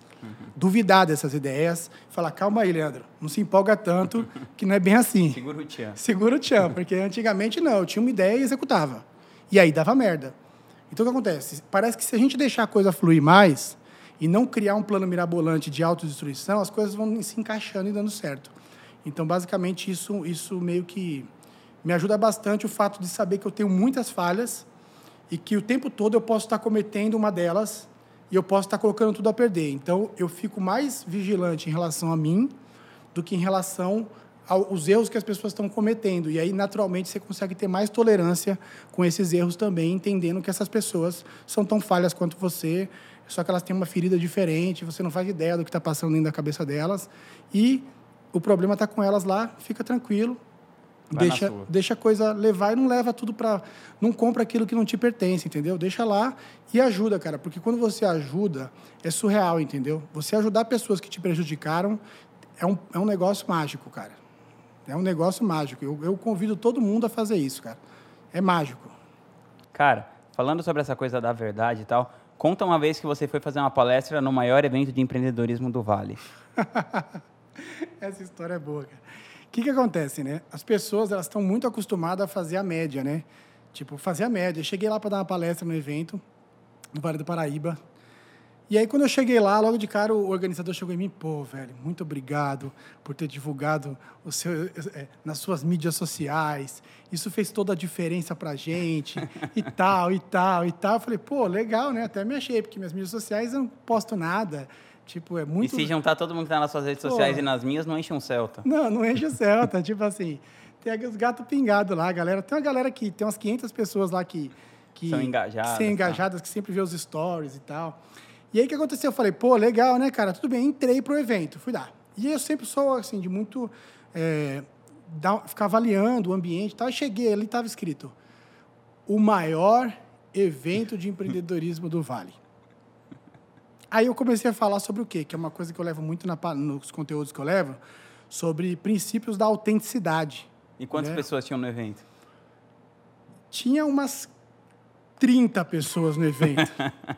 duvidar dessas ideias, falar, calma aí, Leandro, não se empolga tanto, que não é bem assim. Segura o tchan. Segura o tchan, porque antigamente não, eu tinha uma ideia e executava. E aí dava merda. Então o que acontece? Parece que se a gente deixar a coisa fluir mais e não criar um plano mirabolante de autodestruição, as coisas vão se encaixando e dando certo. Então, basicamente, isso, isso meio que me ajuda bastante o fato de saber que eu tenho muitas falhas e que o tempo todo eu posso estar cometendo uma delas e eu posso estar colocando tudo a perder. Então, eu fico mais vigilante em relação a mim do que em relação aos erros que as pessoas estão cometendo. E aí, naturalmente, você consegue ter mais tolerância com esses erros também, entendendo que essas pessoas são tão falhas quanto você, só que elas têm uma ferida diferente, você não faz ideia do que está passando dentro da cabeça delas. E o problema está com elas lá, fica tranquilo, Vai deixa, deixa a coisa levar e não leva tudo para. Não compra aquilo que não te pertence, entendeu? Deixa lá e ajuda, cara. Porque quando você ajuda, é surreal, entendeu? Você ajudar pessoas que te prejudicaram é um, é um negócio mágico, cara. É um negócio mágico. Eu, eu convido todo mundo a fazer isso, cara. É mágico. Cara, falando sobre essa coisa da verdade e tal, conta uma vez que você foi fazer uma palestra no maior evento de empreendedorismo do Vale. essa história é boa, cara. O que, que acontece, né? As pessoas elas estão muito acostumadas a fazer a média, né? Tipo, fazer a média. cheguei lá para dar uma palestra no evento, no Vale do Paraíba. E aí, quando eu cheguei lá, logo de cara, o organizador chegou em mim, pô, velho, muito obrigado por ter divulgado o seu, é, nas suas mídias sociais. Isso fez toda a diferença pra gente, e tal, e tal, e tal. Eu falei, pô, legal, né? Até me achei, porque minhas mídias sociais eu não posto nada. Tipo, é muito... E se juntar todo mundo que tá nas suas redes sociais Pô, e nas minhas, não enche um Celta. Não, não enche o Celta. tipo assim, tem os gatos pingados lá, galera. Tem uma galera que tem umas 500 pessoas lá que... que São engajadas. São tá. engajadas, tá. que sempre vê os stories e tal. E aí, o que aconteceu? Eu falei, pô, legal, né, cara? Tudo bem, entrei pro evento, fui lá. E eu sempre sou, assim, de muito... É, dar, ficar avaliando o ambiente e tal. E cheguei, ali estava escrito, o maior evento de empreendedorismo do Vale. Aí eu comecei a falar sobre o quê? Que é uma coisa que eu levo muito na, nos conteúdos que eu levo, sobre princípios da autenticidade. E quantas né? pessoas tinham no evento? Tinha umas 30 pessoas no evento.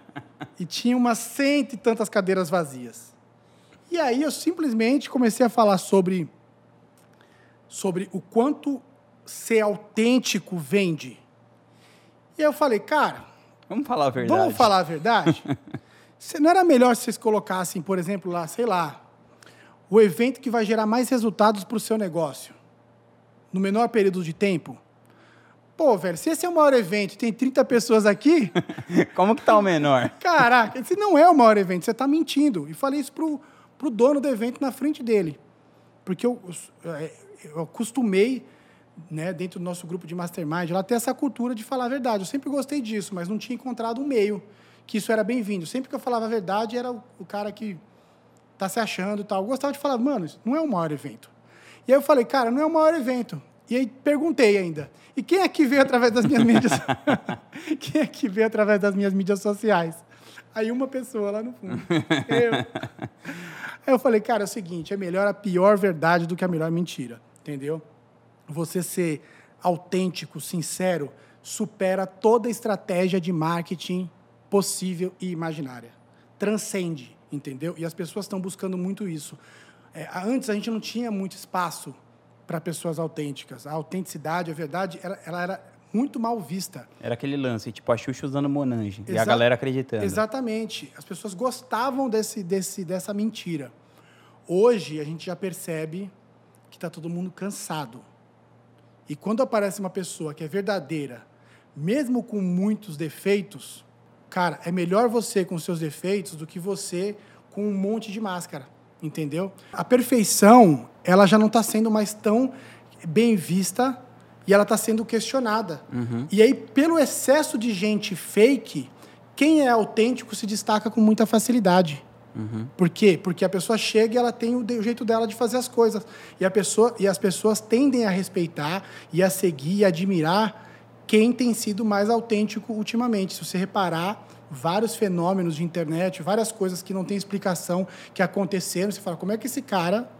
e tinha umas cento e tantas cadeiras vazias. E aí eu simplesmente comecei a falar sobre, sobre o quanto ser autêntico vende. E aí eu falei, cara. Vamos falar a verdade. Vamos falar a verdade? Não era melhor se vocês colocassem, por exemplo, lá, sei lá, o evento que vai gerar mais resultados para o seu negócio, no menor período de tempo? Pô, velho, se esse é o maior evento e tem 30 pessoas aqui. Como que tá o menor? Caraca, esse não é o maior evento, você está mentindo. E falei isso pro, pro dono do evento na frente dele. Porque eu, eu, eu acostumei, né, dentro do nosso grupo de mastermind, lá ter essa cultura de falar a verdade. Eu sempre gostei disso, mas não tinha encontrado um meio que isso era bem-vindo. Sempre que eu falava a verdade, era o, o cara que tá se achando e tal. Eu gostava de falar, mano, isso não é o maior evento. E aí eu falei, cara, não é o maior evento. E aí perguntei ainda, e quem é que veio através das minhas mídias? quem é que veio através das minhas mídias sociais? Aí uma pessoa lá no fundo. eu. Aí eu falei, cara, é o seguinte, é melhor a pior verdade do que a melhor mentira, entendeu? Você ser autêntico, sincero, supera toda estratégia de marketing possível e imaginária. Transcende, entendeu? E as pessoas estão buscando muito isso. É, antes a gente não tinha muito espaço para pessoas autênticas. A autenticidade, a verdade, ela, ela, era muito mal vista. Era aquele lance, tipo a Xuxa usando Monange Exa e a galera acreditando. Exatamente. As pessoas gostavam desse, desse, dessa mentira. Hoje a gente já percebe está todo mundo cansado. E quando aparece uma pessoa que é verdadeira, mesmo com muitos defeitos, cara, é melhor você com seus defeitos do que você com um monte de máscara, entendeu? A perfeição, ela já não está sendo mais tão bem vista e ela está sendo questionada. Uhum. E aí, pelo excesso de gente fake, quem é autêntico se destaca com muita facilidade. Uhum. Por quê? Porque a pessoa chega e ela tem o, jeito dela de fazer as coisas. E, a pessoa, e as pessoas tendem a respeitar e a seguir e admirar quem tem sido mais autêntico ultimamente. Se você reparar, vários fenômenos de internet, várias coisas que não tem explicação que aconteceram, você fala, como é que esse cara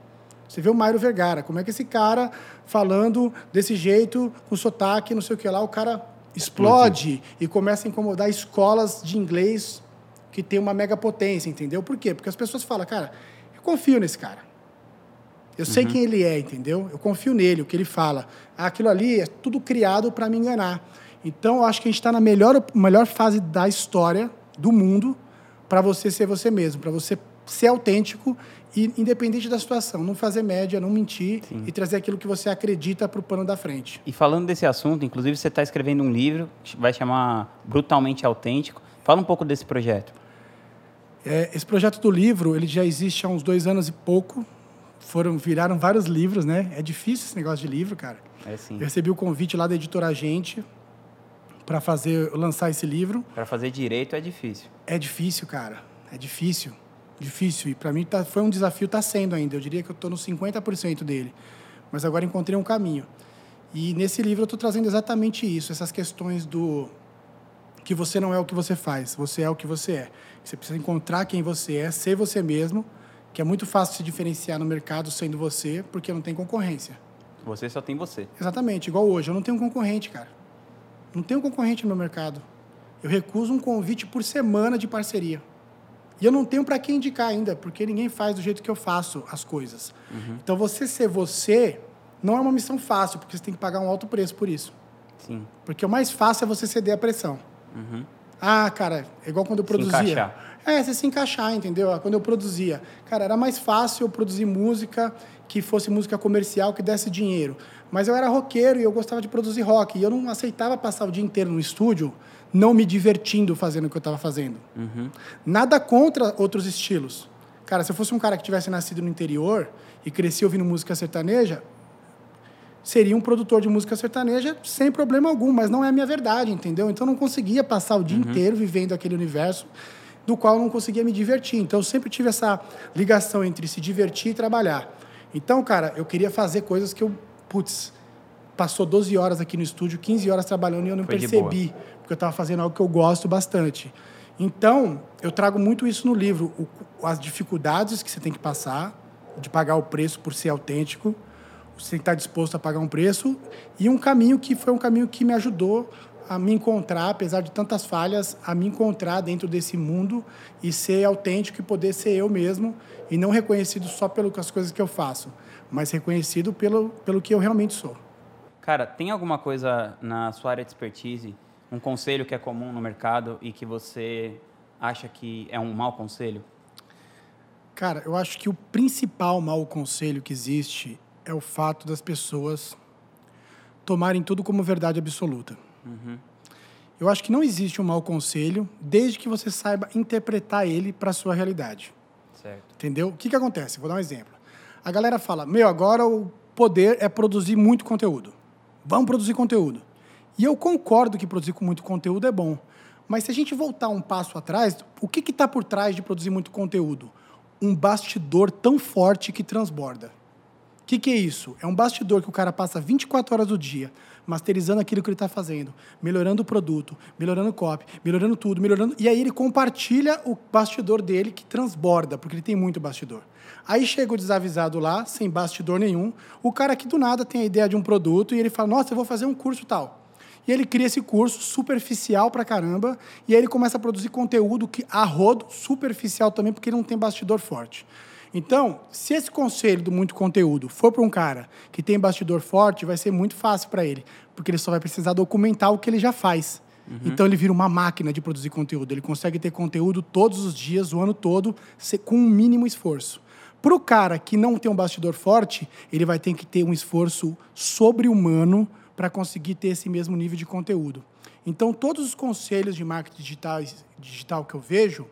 você vê o Mairo Vergara, como é que esse cara falando desse jeito, com sotaque, não sei o que lá, o cara explode e começa a incomodar escolas de inglês que tem uma mega potência, entendeu? Por quê? Porque as pessoas falam, cara, eu confio nesse cara. Eu sei quem ele é, entendeu? Eu confio nele, o que ele fala. Ah, Aquilo ali é tudo criado para me enganar. Então, eu acho que a gente está na melhor, melhor fase da história do mundo para você ser você mesmo, para você ser autêntico e independente da situação, não fazer média, não mentir e trazer aquilo que você acredita para o pano da frente. E falando desse assunto, inclusive você está escrevendo um livro que vai chamar Brutalmente Autêntico. Fala um pouco desse projeto. É, esse projeto do livro, ele já existe há uns dois anos e pouco. Foram, viraram vários livros, né? É difícil esse negócio de livro, cara. É assim, Eu recebi o convite lá da editora Gente para fazer lançar esse livro. para fazer direito é difícil. É difícil, cara. É difícil. Difícil. E para mim tá, foi um desafio, tá sendo ainda. Eu diria que eu estou nos 50% dele. Mas agora encontrei um caminho. E nesse livro eu estou trazendo exatamente isso, essas questões do que você não é o que você faz, você é o que você é. Você precisa encontrar quem você é, ser você mesmo, que é muito fácil se diferenciar no mercado sendo você, porque não tem concorrência. Você só tem você. Exatamente, igual hoje. Eu não tenho concorrente, cara. Não tenho concorrente no meu mercado. Eu recuso um convite por semana de parceria. E eu não tenho para quem indicar ainda, porque ninguém faz do jeito que eu faço as coisas. Então, você ser você não é uma missão fácil, porque você tem que pagar um alto preço por isso. Sim. Porque o mais fácil é você ceder à pressão. Ah, cara, é igual quando eu produzia. É, você se encaixar, entendeu? Quando eu produzia. Cara, era mais fácil eu produzir música que fosse música comercial, que desse dinheiro. Mas eu era roqueiro e eu gostava de produzir rock. E eu não aceitava passar o dia inteiro no estúdio não me divertindo fazendo o que eu estava fazendo. Nada contra outros estilos. Cara, se eu fosse um cara que tivesse nascido no interior e cresci ouvindo música sertaneja, seria um produtor de música sertaneja sem problema algum, mas não é a minha verdade, entendeu? Então eu não conseguia passar o dia inteiro vivendo aquele universo do qual eu não conseguia me divertir. Então eu sempre tive essa ligação entre se divertir e trabalhar. Então, cara, eu queria fazer coisas que eu, putz, passou 12 horas aqui no estúdio, 15 horas trabalhando e eu não Foi percebi, porque eu estava fazendo algo que eu gosto bastante. Então, eu trago muito isso no livro, o- as dificuldades que você tem que passar, de pagar o preço por ser autêntico, você tem que estar disposto a pagar um preço, e um caminho que foi um caminho que me ajudou a me encontrar, apesar de tantas falhas, a me encontrar dentro desse mundo e ser autêntico e poder ser eu mesmo, e não reconhecido só pelas coisas que eu faço, mas reconhecido pelo, pelo que eu realmente sou. Cara, tem alguma coisa na sua área de expertise, um conselho que é comum no mercado e que você acha que é um mau conselho? Cara, eu acho que o principal mau conselho que existe é o fato das pessoas tomarem tudo como verdade absoluta. Eu acho que não existe um mau conselho desde que você saiba interpretar ele para a sua realidade. Certo. Entendeu? O que, que acontece? Vou dar um exemplo. A galera fala: Meu, agora o poder é produzir muito conteúdo. Vamos produzir conteúdo. E eu concordo que produzir com muito conteúdo é bom. Mas se a gente voltar um passo atrás, o que está por trás de produzir muito conteúdo? Um bastidor tão forte que transborda. O que, que é isso? É um bastidor que o cara passa 24 horas do dia masterizando aquilo que ele está fazendo, melhorando o produto, melhorando o copy, melhorando tudo, melhorando. E aí ele compartilha o bastidor dele que transborda, porque ele tem muito bastidor. Aí chega o desavisado lá, sem bastidor nenhum, o cara que do nada tem a ideia de um produto e ele fala: Nossa, eu vou fazer um curso tal. E ele cria esse curso superficial pra caramba, e aí ele começa a produzir conteúdo que a rodo, superficial também, porque ele não tem bastidor forte. Então, se esse conselho do muito conteúdo for para um cara que tem bastidor forte, vai ser muito fácil para ele, porque ele só vai precisar documentar o que ele já faz. Então ele vira uma máquina de produzir conteúdo. Ele consegue ter conteúdo todos os dias, o ano todo, com um mínimo esforço. Para o cara que não tem um bastidor forte, ele vai ter que ter um esforço sobre-humano para conseguir ter esse mesmo nível de conteúdo. Então, todos os conselhos de marketing digital, digital que eu vejo,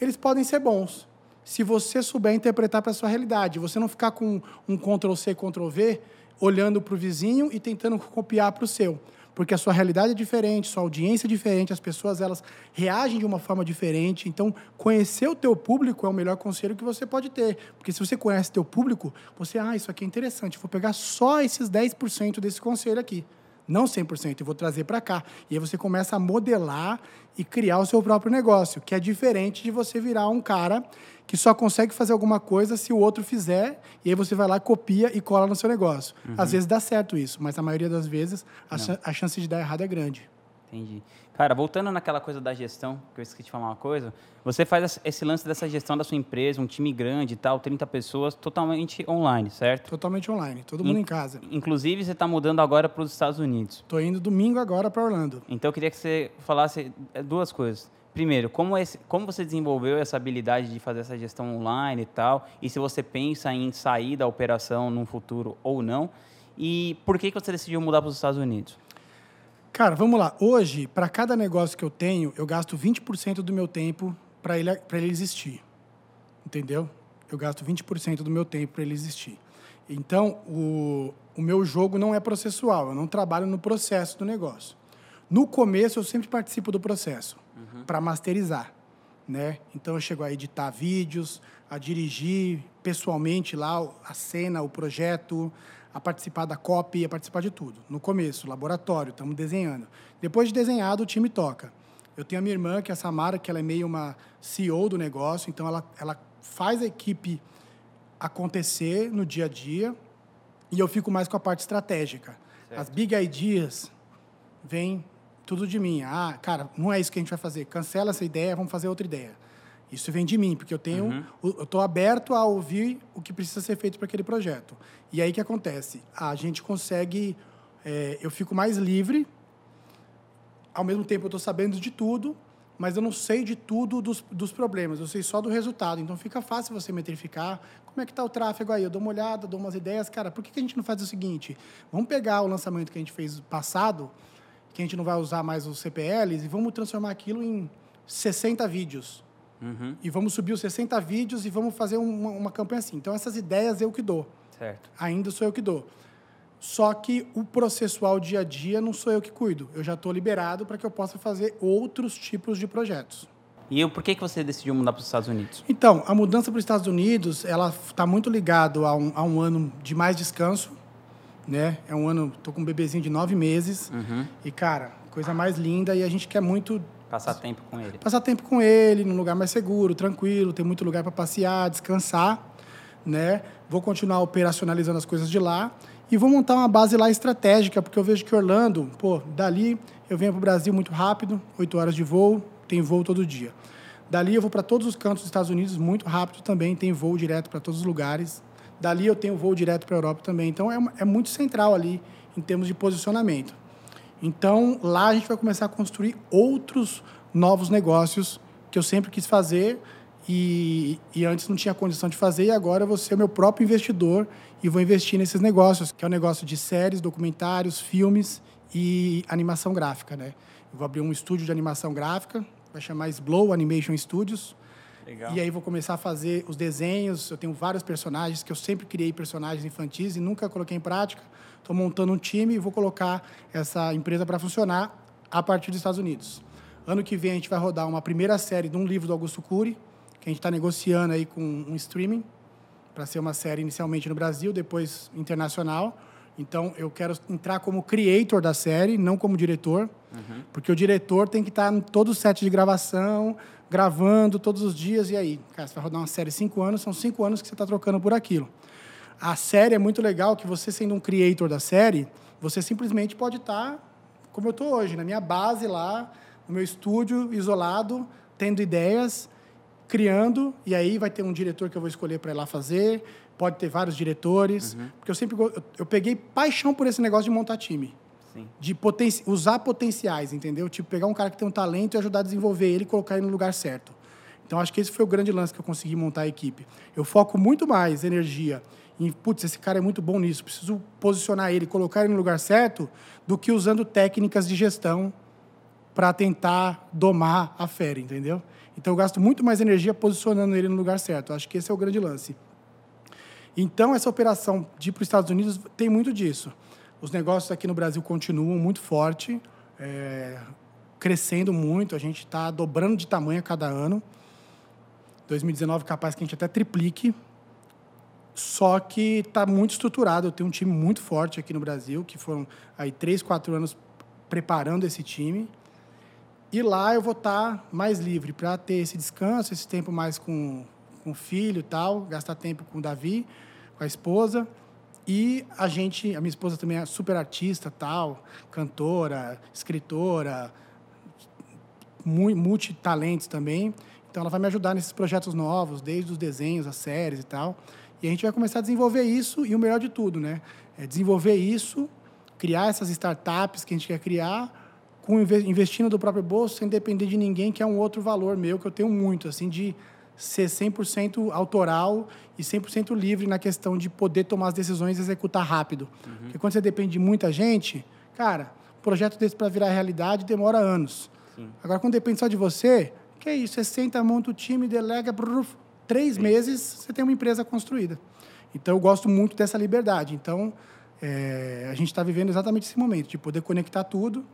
eles podem ser bons. Se você souber interpretar para a sua realidade, você não ficar com um Ctrl-C, Ctrl-V, olhando para o vizinho e tentando copiar para o seu porque a sua realidade é diferente, sua audiência é diferente, as pessoas elas reagem de uma forma diferente. Então, conhecer o teu público é o melhor conselho que você pode ter, porque se você conhece teu público, você, ah, isso aqui é interessante, vou pegar só esses 10% desse conselho aqui não 100%, eu vou trazer para cá. E aí você começa a modelar e criar o seu próprio negócio, que é diferente de você virar um cara que só consegue fazer alguma coisa se o outro fizer, e aí você vai lá, copia e cola no seu negócio. Uhum. Às vezes dá certo isso, mas a maioria das vezes a, ch a chance de dar errado é grande. Entendi. Cara, voltando naquela coisa da gestão, que eu esqueci de falar uma coisa, você faz esse lance dessa gestão da sua empresa, um time grande e tal, 30 pessoas, totalmente online, certo? Totalmente online, todo mundo In, em casa. Inclusive, você está mudando agora para os Estados Unidos. Estou indo domingo agora para Orlando. Então, eu queria que você falasse é, duas coisas. Primeiro, como, esse, como você desenvolveu essa habilidade de fazer essa gestão online e tal, e se você pensa em sair da operação no futuro ou não, e por que, que você decidiu mudar para os Estados Unidos? Cara, vamos lá. Hoje, para cada negócio que eu tenho, eu gasto 20% do meu tempo para ele, ele existir. Entendeu? Eu gasto 20% do meu tempo para ele existir. Então, o, o meu jogo não é processual, eu não trabalho no processo do negócio. No começo, eu sempre participo do processo uhum. para masterizar. Né? Então, eu chego a editar vídeos, a dirigir pessoalmente lá a cena, o projeto, a participar da copy, a participar de tudo. No começo, laboratório, estamos desenhando. Depois de desenhado, o time toca. Eu tenho a minha irmã, que é a Samara, que ela é meio uma CEO do negócio, então ela, ela faz a equipe acontecer no dia a dia e eu fico mais com a parte estratégica. Certo. As big ideas vêm tudo de mim. Ah, cara, não é isso que a gente vai fazer. Cancela essa ideia, vamos fazer outra ideia. Isso vem de mim, porque eu tenho, uhum. eu estou aberto a ouvir o que precisa ser feito para aquele projeto. E aí que acontece? A gente consegue, é, eu fico mais livre. Ao mesmo tempo eu estou sabendo de tudo, mas eu não sei de tudo dos, dos problemas. Eu sei só do resultado. Então fica fácil você metrificar como é que está o tráfego aí. Eu dou uma olhada, dou umas ideias. Cara, por que, que a gente não faz o seguinte? Vamos pegar o lançamento que a gente fez passado, que a gente não vai usar mais os CPLs, e vamos transformar aquilo em 60 vídeos Uhum. E vamos subir os 60 vídeos e vamos fazer uma, uma campanha assim. Então, essas ideias eu que dou. Certo. Ainda sou eu que dou. Só que o processual dia a dia não sou eu que cuido. Eu já estou liberado para que eu possa fazer outros tipos de projetos. E por que, que você decidiu mudar para os Estados Unidos? Então, a mudança para os Estados Unidos, ela está muito ligado a um, a um ano de mais descanso, né? É um ano, tô com um bebezinho de nove meses uhum. e cara, coisa mais linda e a gente quer muito Passar tempo com ele. Passar tempo com ele, num lugar mais seguro, tranquilo, tem muito lugar para passear, descansar, né? Vou continuar operacionalizando as coisas de lá e vou montar uma base lá estratégica, porque eu vejo que Orlando, pô, dali eu venho para o Brasil muito rápido, oito horas de voo, tem voo todo dia. Dali eu vou para todos os cantos dos Estados Unidos muito rápido também, tem voo direto para todos os lugares. Dali eu tenho voo direto para a Europa também. Então é, é muito central ali em termos de posicionamento. Então, lá a gente vai começar a construir outros novos negócios que eu sempre quis fazer e, e antes não tinha condição de fazer e agora vou ser meu próprio investidor e vou investir nesses negócios, que é o negócio de séries, documentários, filmes e animação gráfica, né? Eu vou abrir um estúdio de animação gráfica, vai chamar Slow Animation Studios. Legal. E aí vou começar a fazer os desenhos. Eu tenho vários personagens que eu sempre criei personagens infantis e nunca coloquei em prática. Estou montando um time e vou colocar essa empresa para funcionar a partir dos Estados Unidos. Ano que vem a gente vai rodar uma primeira série de um livro do Augusto Cury, que a gente está negociando aí com um streaming para ser uma série inicialmente no Brasil, depois internacional. Então eu quero entrar como creator da série, não como diretor, uhum. porque o diretor tem que estar tá em todo o set de gravação, gravando todos os dias. E aí, cara, você vai rodar uma série cinco anos, são cinco anos que você está trocando por aquilo. A série é muito legal que você, sendo um creator da série, você simplesmente pode estar como eu estou hoje, na minha base lá, no meu estúdio, isolado, tendo ideias, criando, e aí vai ter um diretor que eu vou escolher para ir lá fazer, pode ter vários diretores, uhum. porque eu sempre eu, eu, peguei paixão por esse negócio de montar time. De poten usar potenciais, entendeu? Tipo, pegar um cara que tem um talento e ajudar a desenvolver ele e colocar ele no lugar certo. Então, acho que esse foi o grande lance que eu consegui montar a equipe. Eu foco muito mais energia em, putz, esse cara é muito bom nisso, preciso posicionar ele, colocar ele no lugar certo, do que usando técnicas de gestão para tentar domar a fera, entendeu? Então, eu gasto muito mais energia posicionando ele no lugar certo. Acho que esse é o grande lance. Então, essa operação de ir para os Estados Unidos tem muito disso. Os negócios aqui no Brasil continuam muito forte, é, crescendo muito. A gente está dobrando de tamanho a cada ano. 2019, capaz que a gente até triplique. Só que está muito estruturado. Eu tenho um time muito forte aqui no Brasil, que foram aí três, quatro anos preparando esse time. E lá eu vou estar tá mais livre para ter esse descanso, esse tempo mais com, com o filho e tal, gastar tempo com o Davi, com a esposa. E a gente, a minha esposa também é super artista, tal, cantora, escritora, multitalentos também. Então ela vai me ajudar nesses projetos novos, desde os desenhos, as séries e tal. E a gente vai começar a desenvolver isso e o melhor de tudo, né? É desenvolver isso, criar essas startups que a gente quer criar, com investindo do próprio bolso, sem depender de ninguém, que é um outro valor meu que eu tenho muito, assim, de ser 100% autoral e 100% livre na questão de poder tomar as decisões e executar rápido. Uhum. Porque quando você depende de muita gente, cara, projeto desse para virar realidade demora anos. Sim. Agora, quando depende só de você, que é isso? Você senta, monta o time, delega, brrr, três Sim. meses, você tem uma empresa construída. Então, eu gosto muito dessa liberdade. Então, é, a gente está vivendo exatamente esse momento, de poder conectar tudo,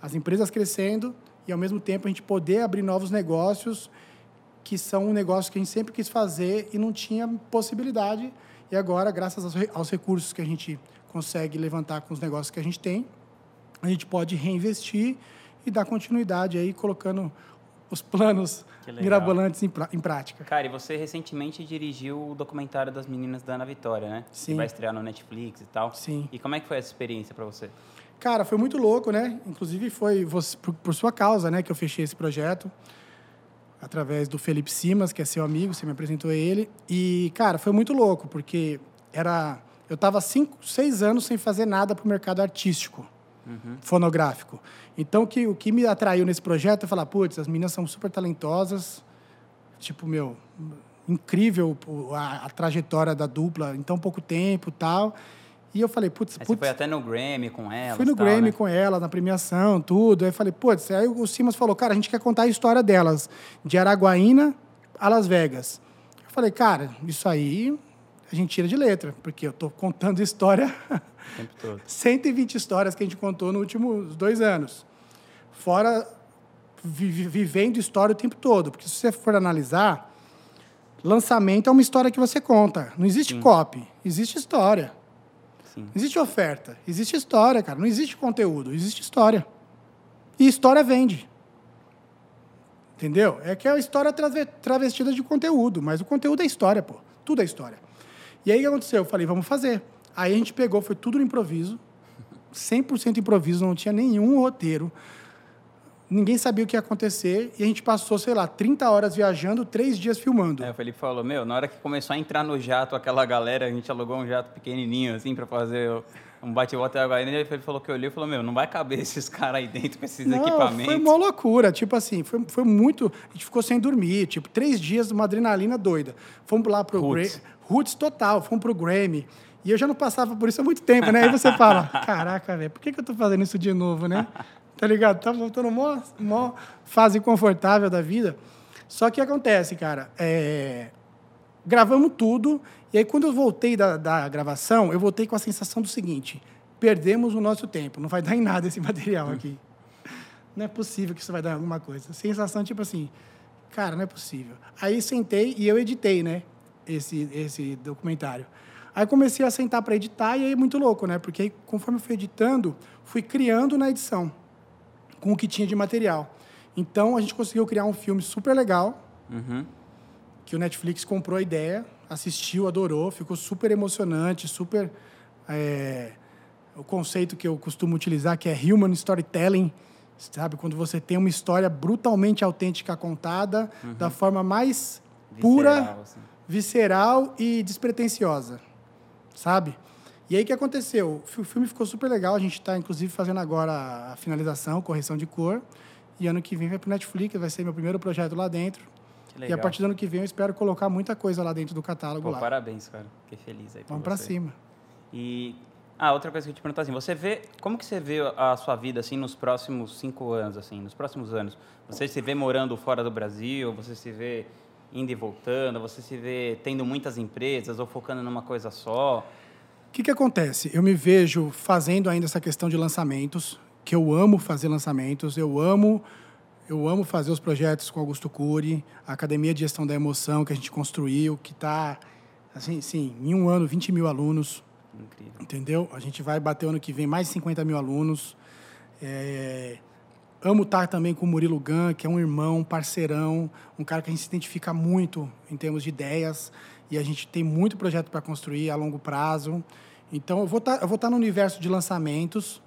as empresas crescendo e, ao mesmo tempo, a gente poder abrir novos negócios que são um negócio que a gente sempre quis fazer e não tinha possibilidade. E agora, graças aos recursos que a gente consegue levantar com os negócios que a gente tem, a gente pode reinvestir e dar continuidade aí, colocando os planos mirabolantes em, em, prática. Cara, e você recentemente dirigiu o documentário das meninas da Ana Vitória, né? Sim. Que vai estrear no Netflix e tal. Sim. E como é que foi essa experiência para você? Cara, foi muito louco, né? Inclusive foi você, por, por sua causa, né, que eu fechei esse projeto através do Felipe Simas, que é seu amigo, você me apresentou ele. E, cara, foi muito louco, porque era eu estava cinco, seis anos sem fazer nada para o mercado artístico, uhum. fonográfico. Então, que, o que me atraiu nesse projeto é falar, putz, as meninas são super talentosas, tipo, meu, incrível a, a trajetória da dupla em tão pouco tempo tal. E eu falei, putz, putz. Você foi até no Grammy com ela. Fui no tal, Grammy né? com ela, na premiação, tudo. Aí eu falei, putz, aí o Simas falou, cara, a gente quer contar a história delas, de Araguaína a Las Vegas. Eu falei, cara, isso aí a gente tira de letra, porque eu tô contando história. O tempo todo. 120 histórias que a gente contou nos últimos dois anos. Fora vi vivendo história o tempo todo. Porque se você for analisar, lançamento é uma história que você conta. Não existe Sim. copy, existe história. Sim. Existe oferta, existe história, cara. Não existe conteúdo, existe história. E história vende. Entendeu? É que é a história travestida de conteúdo, mas o conteúdo é história, pô. Tudo é história. E aí o que aconteceu? Eu falei, vamos fazer. Aí a gente pegou, foi tudo no improviso. 100% improviso, não tinha nenhum roteiro. Ninguém sabia o que ia acontecer e a gente passou, sei lá, 30 horas viajando, três dias filmando. É, o Felipe falou, meu, na hora que começou a entrar no jato aquela galera, a gente alugou um jato pequenininho, assim, para fazer um bate-volta e ele falou que olhou e falou, meu, não vai caber esses caras aí dentro com esses não, equipamentos. foi uma loucura, tipo assim, foi, foi muito... A gente ficou sem dormir, tipo, três dias, uma adrenalina doida. Fomos lá pro... Roots. Roots total, fomos pro Grammy. E eu já não passava por isso há muito tempo, né? Aí você fala, caraca, velho, por que, que eu tô fazendo isso de novo, né? Tá ligado? Tá voltando mó, mó fase confortável da vida. Só que acontece, cara, é... gravamos tudo, e aí quando eu voltei da, da gravação, eu voltei com a sensação do seguinte, perdemos o nosso tempo, não vai dar em nada esse material aqui. Não é possível que isso vai dar alguma coisa. Sensação tipo assim, cara, não é possível. Aí sentei e eu editei, né, esse, esse documentário. Aí comecei a sentar para editar e aí é muito louco, né? Porque aí, conforme eu fui editando, fui criando na edição com o que tinha de material. Então a gente conseguiu criar um filme super legal, uhum. que o Netflix comprou a ideia, assistiu, adorou, ficou super emocionante, super é, o conceito que eu costumo utilizar que é human storytelling, sabe, quando você tem uma história brutalmente autêntica contada uhum. da forma mais pura, visceral, assim. visceral e despretensiosa sabe? E aí o que aconteceu? O filme ficou super legal, a gente está inclusive fazendo agora a finalização, correção de cor, e ano que vem vai para o Netflix, vai ser meu primeiro projeto lá dentro. E a partir do ano que vem eu espero colocar muita coisa lá dentro do catálogo Pô, lá. Parabéns, cara. Fiquei feliz aí. Vamos para cima. E ah, outra coisa que eu te perguntar assim, você vê como que você vê a sua vida assim nos próximos cinco anos, assim, nos próximos anos? Você se vê morando fora do Brasil? Você se vê indo e voltando? Você se vê tendo muitas empresas ou focando numa coisa só? O que, que acontece? Eu me vejo fazendo ainda essa questão de lançamentos, que eu amo fazer lançamentos, eu amo eu amo fazer os projetos com Augusto Cury, a Academia de Gestão da Emoção que a gente construiu, que está, assim, sim, em um ano, 20 mil alunos. Incrível. Entendeu? A gente vai bater ano que vem mais de 50 mil alunos. É... Amo estar também com o Murilo Gan, que é um irmão, um parceirão, um cara que a gente se identifica muito em termos de ideias. E a gente tem muito projeto para construir a longo prazo. Então, eu vou estar, vou estar no universo de lançamentos.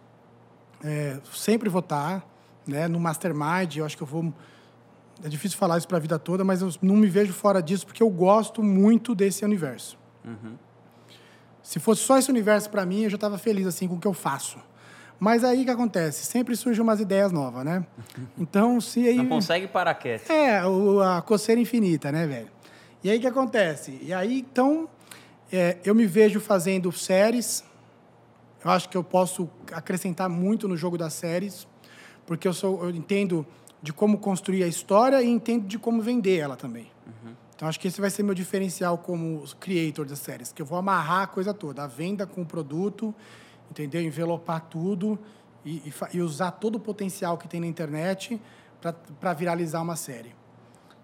É, sempre vou estar. Né? No Mastermind, eu acho que eu vou... É difícil falar isso para a vida toda, mas eu não me vejo fora disso porque eu gosto muito desse universo. Uhum. Se fosse só esse universo para mim, eu já estava feliz assim com o que eu faço. Mas aí o que acontece? Sempre surgem umas ideias novas, né? Então, se aí. Não consegue parar quieto. É, o, a coceira infinita, né, velho? E aí o que acontece? E aí, então, é, eu me vejo fazendo séries. Eu acho que eu posso acrescentar muito no jogo das séries, porque eu, sou, eu entendo de como construir a história e entendo de como vender ela também. Uhum. Então, acho que esse vai ser meu diferencial como creator das séries, que eu vou amarrar a coisa toda, a venda com o produto, entendeu? Envelopar tudo e, e, e usar todo o potencial que tem na internet para viralizar uma série.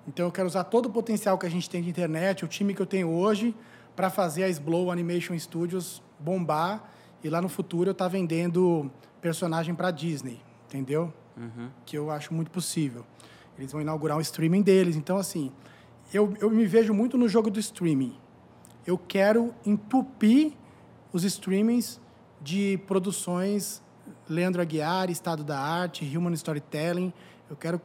Então, eu quero usar todo o potencial que a gente tem de internet, o time que eu tenho hoje, para fazer a Sblow Animation Studios bombar e lá no futuro eu estar tá vendendo personagem para Disney, entendeu? Uhum. Que eu acho muito possível. Eles vão inaugurar o streaming deles. Então, assim, eu, eu me vejo muito no jogo do streaming. Eu quero entupir os streamings de produções Leandro Aguiar, Estado da Arte, Human Storytelling. Eu quero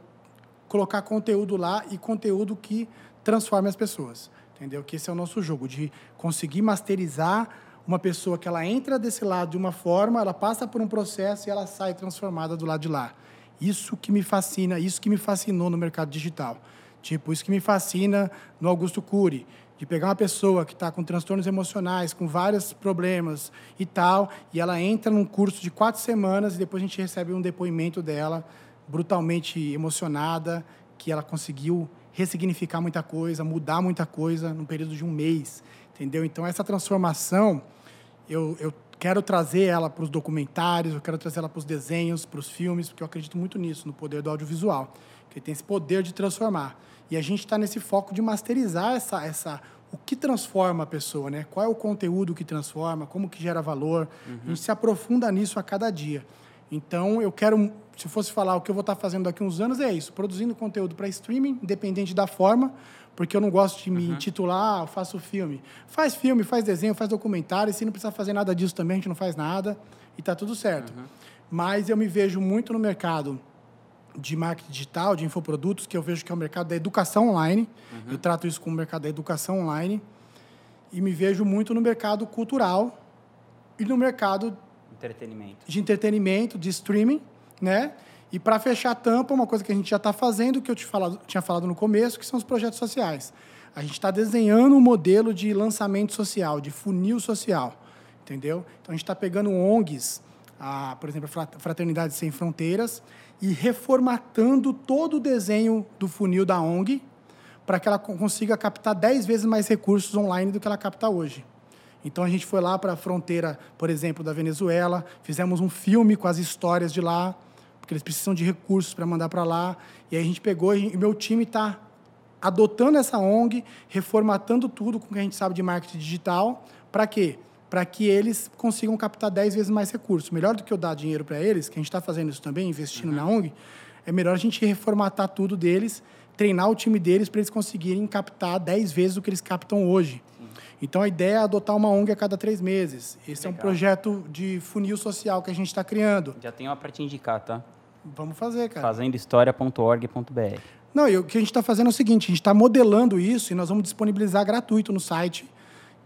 colocar conteúdo lá e conteúdo que transforme as pessoas. Entendeu? Que esse é o nosso jogo, de conseguir masterizar uma pessoa que ela entra desse lado de uma forma, ela passa por um processo e ela sai transformada do lado de lá. Isso que me fascina, isso que me fascinou no mercado digital. Tipo, isso que me fascina no Augusto Cury, de pegar uma pessoa que está com transtornos emocionais, com vários problemas e tal, e ela entra num curso de quatro semanas e depois a gente recebe um depoimento dela brutalmente emocionada, que ela conseguiu ressignificar muita coisa, mudar muita coisa num período de um mês, entendeu? Então, essa transformação, eu, eu quero trazer ela para os documentários, eu quero trazer ela para os desenhos, para os filmes, porque eu acredito muito nisso, no poder do audiovisual, que tem esse poder de transformar. E a gente está nesse foco de masterizar essa, essa, o que transforma a pessoa, né? Qual é o conteúdo que transforma, como que gera valor. Uhum. A gente se aprofunda nisso a cada dia. Então, eu quero, se fosse falar o que eu vou estar fazendo daqui a uns anos, é isso: produzindo conteúdo para streaming, independente da forma, porque eu não gosto de me uhum. intitular, ah, faço filme. Faz filme, faz desenho, faz documentário, e se não precisar fazer nada disso também, a gente não faz nada e está tudo certo. Uhum. Mas eu me vejo muito no mercado de marketing digital, de infoprodutos, que eu vejo que é o mercado da educação online. Uhum. Eu trato isso como o mercado da educação online. E me vejo muito no mercado cultural e no mercado entretenimento. de entretenimento, de streaming, né? E para fechar a tampa, uma coisa que a gente já está fazendo, que eu falado, tinha falado no começo, que são os projetos sociais. A gente está desenhando um modelo de lançamento social, de funil social, entendeu? Então a gente está pegando ONGs, a, por exemplo, a Fraternidade Sem Fronteiras, e reformatando todo o desenho do funil da ONG para que ela consiga captar 10 vezes mais recursos online do que ela capta hoje. Então a gente foi lá para a fronteira, por exemplo, da Venezuela, fizemos um filme com as histórias de lá, porque eles precisam de recursos para mandar para lá. E aí a gente pegou e meu time está adotando essa ONG, reformatando tudo com o que a gente sabe de marketing digital. Para quê? Para que eles consigam captar 10 vezes mais recursos. Melhor do que eu dar dinheiro para eles, que a gente está fazendo isso também, investindo uhum. na ONG, é melhor a gente reformatar tudo deles, treinar o time deles para eles conseguirem captar 10 vezes o que eles captam hoje. Então a ideia é adotar uma ONG a cada três meses. Esse Legal. é um projeto de funil social que a gente está criando. Já tem uma para te indicar, tá? Vamos fazer, cara. Fazendohistoria.org.br. Não, e o que a gente está fazendo é o seguinte: a gente está modelando isso e nós vamos disponibilizar gratuito no site,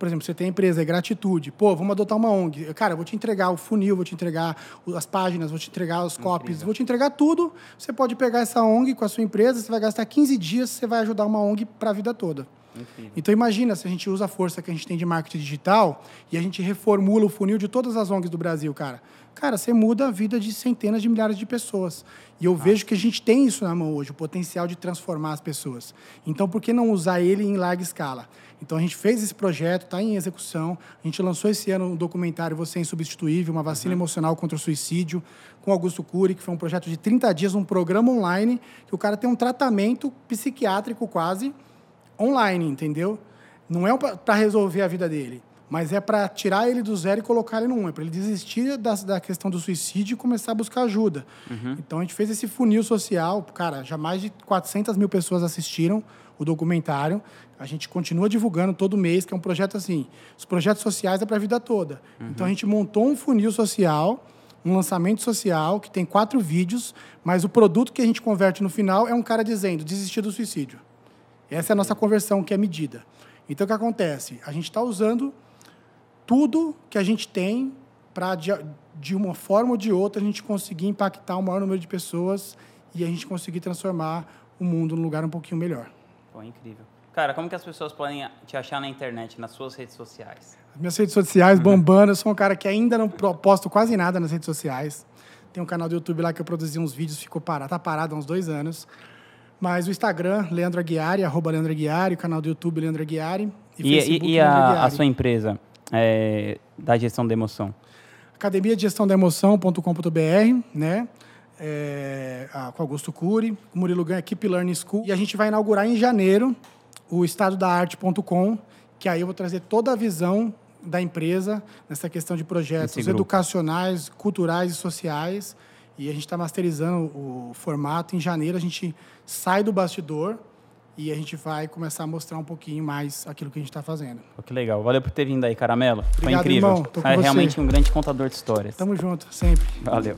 por exemplo, você tem a empresa, é gratitude. Pô, vamos adotar uma ONG. Cara, eu vou te entregar o funil, vou te entregar as páginas, vou te entregar os copies, vou te entregar tudo. Você pode pegar essa ONG com a sua empresa, você vai gastar 15 dias, você vai ajudar uma ONG para a vida toda. Incrível. Então imagina se a gente usa a força que a gente tem de marketing digital e a gente reformula o funil de todas as ONGs do Brasil, cara. Cara, você muda a vida de centenas de milhares de pessoas. E eu ah. vejo que a gente tem isso na mão hoje, o potencial de transformar as pessoas. Então, por que não usar ele em larga escala? Então, a gente fez esse projeto, está em execução. A gente lançou esse ano um documentário Você é Insubstituível, uma vacina uhum. emocional contra o suicídio, com Augusto Cury, que foi um projeto de 30 dias, um programa online, que o cara tem um tratamento psiquiátrico quase online, entendeu? Não é para resolver a vida dele, mas é para tirar ele do zero e colocar ele no um. É para ele desistir da, da questão do suicídio e começar a buscar ajuda. Uhum. Então a gente fez esse funil social. Cara, já mais de 400 mil pessoas assistiram o documentário. A gente continua divulgando todo mês, que é um projeto assim. Os projetos sociais é para a vida toda. Uhum. Então a gente montou um funil social um lançamento social que tem quatro vídeos, mas o produto que a gente converte no final é um cara dizendo desistir do suicídio. Essa é a nossa conversão que é medida. Então, o que acontece? A gente está usando tudo que a gente tem para, de, uma forma ou de outra, a gente conseguir impactar o maior número de pessoas e a gente conseguir transformar o mundo num lugar um pouquinho melhor. Pô, incrível. Cara, como que as pessoas podem te achar na internet, nas suas redes sociais? As minhas redes sociais bombando. Eu sou um cara que ainda não posto quase nada nas redes sociais. Tem um canal do YouTube lá que eu produzi uns vídeos, ficou parado, tá parado há uns dois anos. Mas o Instagram, Leandro Aguiari, arroba Leandro Aguiari, o canal do YouTube, Leandro Aguiari. E, e, Facebook, e a, a, sua empresa é, da gestão da emoção? Academia de Gestão da Emoção.com.br, né? É, com Augusto Cury, Murilo Ganha, Keep Learning School. E a gente vai inaugurar em janeiro o estadodaarte.com, que aí eu vou trazer toda a visão da empresa nessa questão de projetos educacionais, culturais e sociais e a gente está masterizando o formato. Em janeiro a gente sai do bastidor e a gente vai começar a mostrar um pouquinho mais aquilo que a gente está fazendo. Pô, que legal. Valeu por ter vindo aí, Caramelo. Obrigado, Foi incrível. Irmão. É você. realmente um grande contador de histórias. Tamo junto, sempre. Valeu.